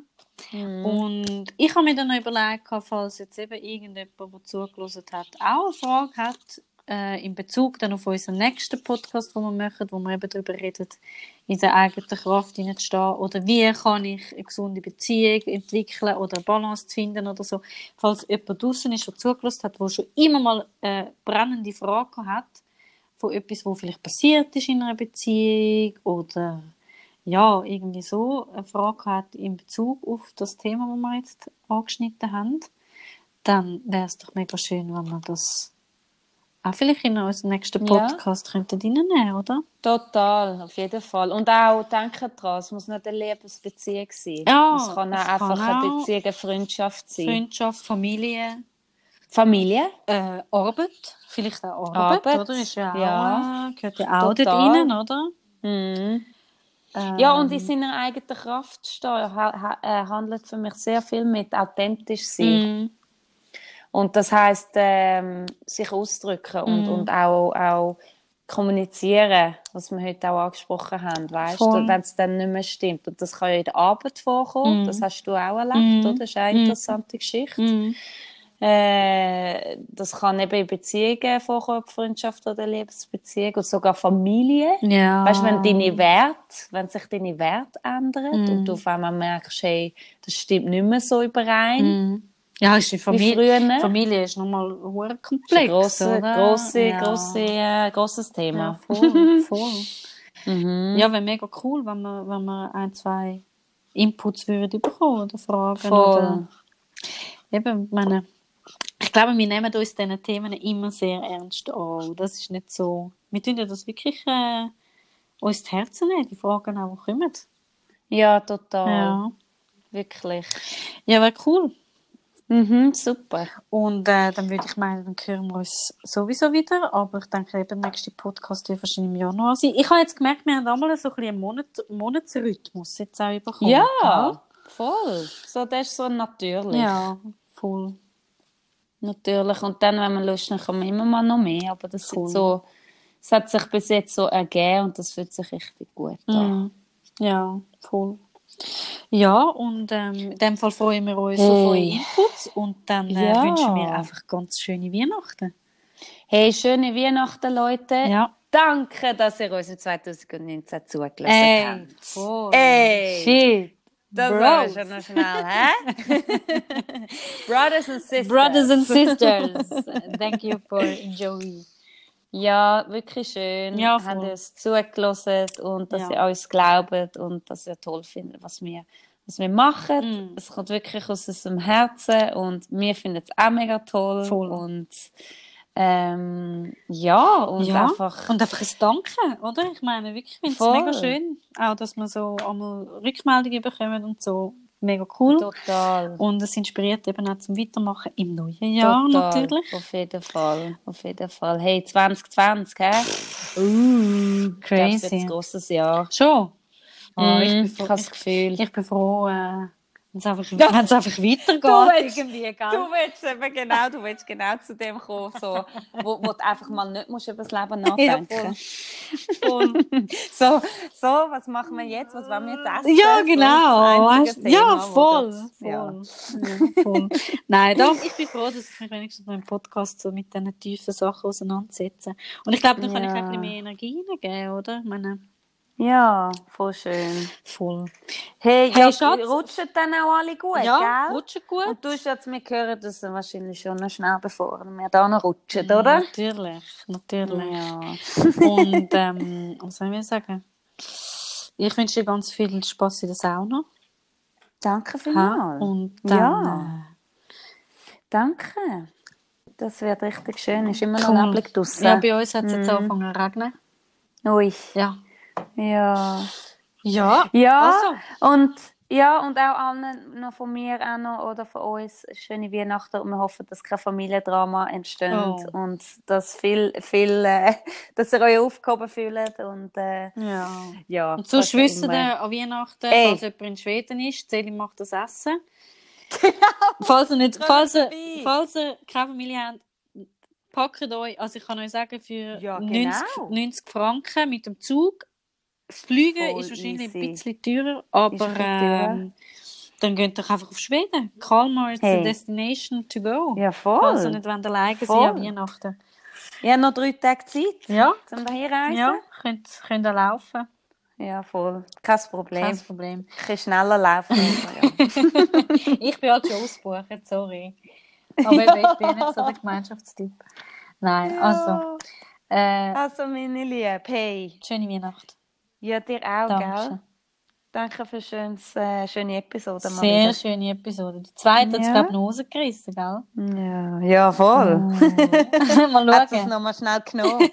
Mhm. Und ich habe mir dann überlegt, falls jetzt eben irgendjemand, der zugelassen hat, auch eine Frage hat, äh, in Bezug dann auf unseren nächsten Podcast, den wir machen, wo wir eben darüber reden, in der eigenen Kraft hineinzustehen oder wie kann ich eine gesunde Beziehung entwickeln oder eine Balance finden oder so. Falls jemand draußen ist, der zugelassen hat, der schon immer mal eine brennende Frage hat, von etwas, was vielleicht passiert ist in einer Beziehung oder ja, irgendwie so eine Frage hat in Bezug auf das Thema, das wir jetzt angeschnitten haben, dann wäre es doch mega schön, wenn wir das auch vielleicht in unserem nächsten Ja. Podcast könnten reinnehmen, oder? Total, auf jeden Fall. Und auch, denke dran, es muss nicht eine Liebesbeziehung sein. Ja, es kann auch es einfach kann eine Beziehung, eine Freundschaft sein. Freundschaft, Familie, Familie? äh, Arbeit, vielleicht auch Arbeit, Arbeit, oder? Ist ja auch, ja. Gehört ja auch dort rein, oder? Mhm. Ähm, Ja, und in seiner eigenen Kraft stehen ha ha handelt für mich sehr viel mit authentisch sein. mm, Und das heißt ähm, sich ausdrücken und, Mhm. und auch, auch kommunizieren, was wir heute auch angesprochen haben, weißt du, wenn es dann nicht mehr stimmt. Und das kann ja in der Arbeit vorkommen, Mhm. das hast du auch erlebt, Mhm. oder? Das ist eine Mhm. interessante Geschichte. Mm, Äh, das kann eben in Beziehungen vorkommen, Freundschaft oder Liebesbeziehung und sogar Familie. ja. Weißt du, wenn deine Werte, wenn sich deine Werte ändern Mhm. und du auf einmal merkst, hey, das stimmt nicht mehr so überein Mm. Ja, ist die Familie, früher. Familie ist nochmal ist komplex, grosse, oder? grosse, ja. grosse, äh, grosses Ja, Thema. voll, *laughs* voll. Mhm. Ja, wäre mega cool, wenn wir, wenn wir ein, zwei Inputs würden bekommen oder Fragen. Voll. Oder eben, meine, glaube, wir nehmen uns diese Themen immer sehr ernst an. Das ist nicht so. Wir tun ja das wirklich äh, uns zu Herzen nehmen, die Fragen auch, die kommen. Ja, total. Ja, Wirklich. ja wäre cool. Mhm, super. Und äh, dann würde ich meinen, dann hören wir uns sowieso wieder. Aber ich denke, eben, der nächste Podcast wird wahrscheinlich im Januar sein. Ich habe jetzt gemerkt, wir haben einmal so ein bisschen einen Monat, Monatsrhythmus jetzt auch bekommen. Ja, voll. So, das ist so natürlich. Ja, voll. Natürlich. Und dann, wenn man Lust hat, kann man immer mal noch mehr. Aber das Cool. so, es hat sich bis jetzt so ergeben und das fühlt sich richtig gut an. Mhm. Ja, voll. Ja, und ähm, in dem Fall freuen wir uns auf Hey. eure Inputs und dann äh, Ja. wünschen wir einfach ganz schöne Weihnachten. Hey, schöne Weihnachten, Leute. Ja. Danke, dass ihr uns im 2019 zugelassen Ey, habt. voll. Ey. Shit. Das Bros. war schon schnell, hä? Brothers and Sisters. Brothers and sisters, *laughs* thank you for enjoying. Ja, wirklich schön. Ja, Habt voll. ihr uns zugelassen und dass Ja. ihr uns glaubt und dass ihr toll findet, was wir, was wir machen. Mm. Es kommt wirklich aus unserem Herzen und wir finden es auch mega toll. Voll. Und ähm, ja, und ja, einfach. und einfach ein Danke, oder? Ich meine, wirklich, ich finde es mega schön, auch dass wir so einmal Rückmeldungen bekommen und so. Mega cool. Total. Und es inspiriert eben auch zum Weitermachen im neuen Jahr Total. natürlich. Auf jeden Fall. Auf jeden Fall. Hey, 2020, hä? Uh, Ich glaube, es wird crazy. ein grosses Jahr. Schon? Ah, Mm, ich, bin ich froh, habe das Gefühl. ich, ich bin froh, äh, wenn es einfach, Ja. wenn's einfach weitergeht. Du willst- irgendwie, gell? Du willst eben genau, du willst genau zu dem kommen, so, wo, wo du einfach mal nicht musst über das Leben *laughs* nachdenken Voll. *laughs* so, so, was machen wir jetzt? Was wollen wir jetzt essen? Ja, genau. das ja, Thema, wo voll. grad- voll. Ja. Ja, voll. Nein, darum, ich bin froh, dass ich mich wenigstens noch im Podcast so mit diesen tiefen Sachen auseinandersetze. Und ich glaube, dann kann ich auch Ja. ein bisschen mehr Energie reingeben, oder? Ich meine, ja, voll schön. voll. Hey, Hey, ja, Schatz. rutschen dann auch alle gut, ja, gell? rutschen gut. Und du hast jetzt mir gehört, dass wir wahrscheinlich schon noch schnell bevor wir da noch rutschen, oder? Natürlich, natürlich. Ja. Und *laughs* ähm, was soll ich sagen? Ich wünsche dir ganz viel Spaß in der Sauna. Danke Ha? vielmals. Und dann, Ja. Danke. Das wird richtig schön. Ist immer noch Cool. neblig draussen. äh, ja, bei uns hat es jetzt Mhm. angefangen zu regnen. Ui. Ja. Ja. Ja, Ja. also. Und ja, und auch allen noch von mir auch noch, oder von uns schöne Weihnachten und wir hoffen, dass kein Familiendrama entsteht Oh. und dass viel, viel, äh, *laughs* dass ihr euch aufgehoben fühlt und äh, Ja. ja. Und sonst wissen ihr an Weihnachten, Ey. falls jemand in Schweden ist, Celi macht das Essen. *laughs* falls ihr nicht, falls ihr, falls ihr keine Familie habt, packt euch, also ich kann euch sagen, für Ja, 90, genau. 90 Franken mit dem Zug, Fliegen Voll ist wahrscheinlich easy. ein bisschen teurer, aber ein bisschen teurer. ähm, dann geht doch einfach auf Schweden. Kalmar ist Hey. destination to go. Ja, voll. nicht wollt, alleine Voll. an Weihnachten. Ich habe noch drei Tage Zeit Ja, zum Dahinreisen. ja, könnt, könnt ihr laufen. ja, voll. Kein Problem. Kein Problem. Ich kann schneller laufen. aber *laughs* ja. ich bin halt schon ausgebucht, sorry. Aber eben, ich bin nicht so der Gemeinschaftstyp. Nein, also, äh, Also, meine Liebe, hey. schöne Weihnacht. Ja, dir auch, Danke. gell? Danke für schönes, äh, schöne Episode. mal Sehr schöne Episode. Die zweite hat es, Ja. glaube ich, noch rausgerissen, gell? Ja, ja voll. mal Hat es schauen. nochmal schnell genommen.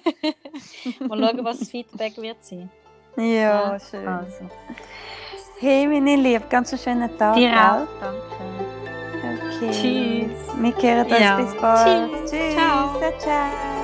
Mal schauen, was das Feedback wird sein. ja, schön. Also. Hey, meine Liebe, ganz einen schönen Tag. Dir auch. Danke. Okay. Tschüss. Wir hören uns Ja. bis bald. Tschüss. Tschüss. Ciao. ciao.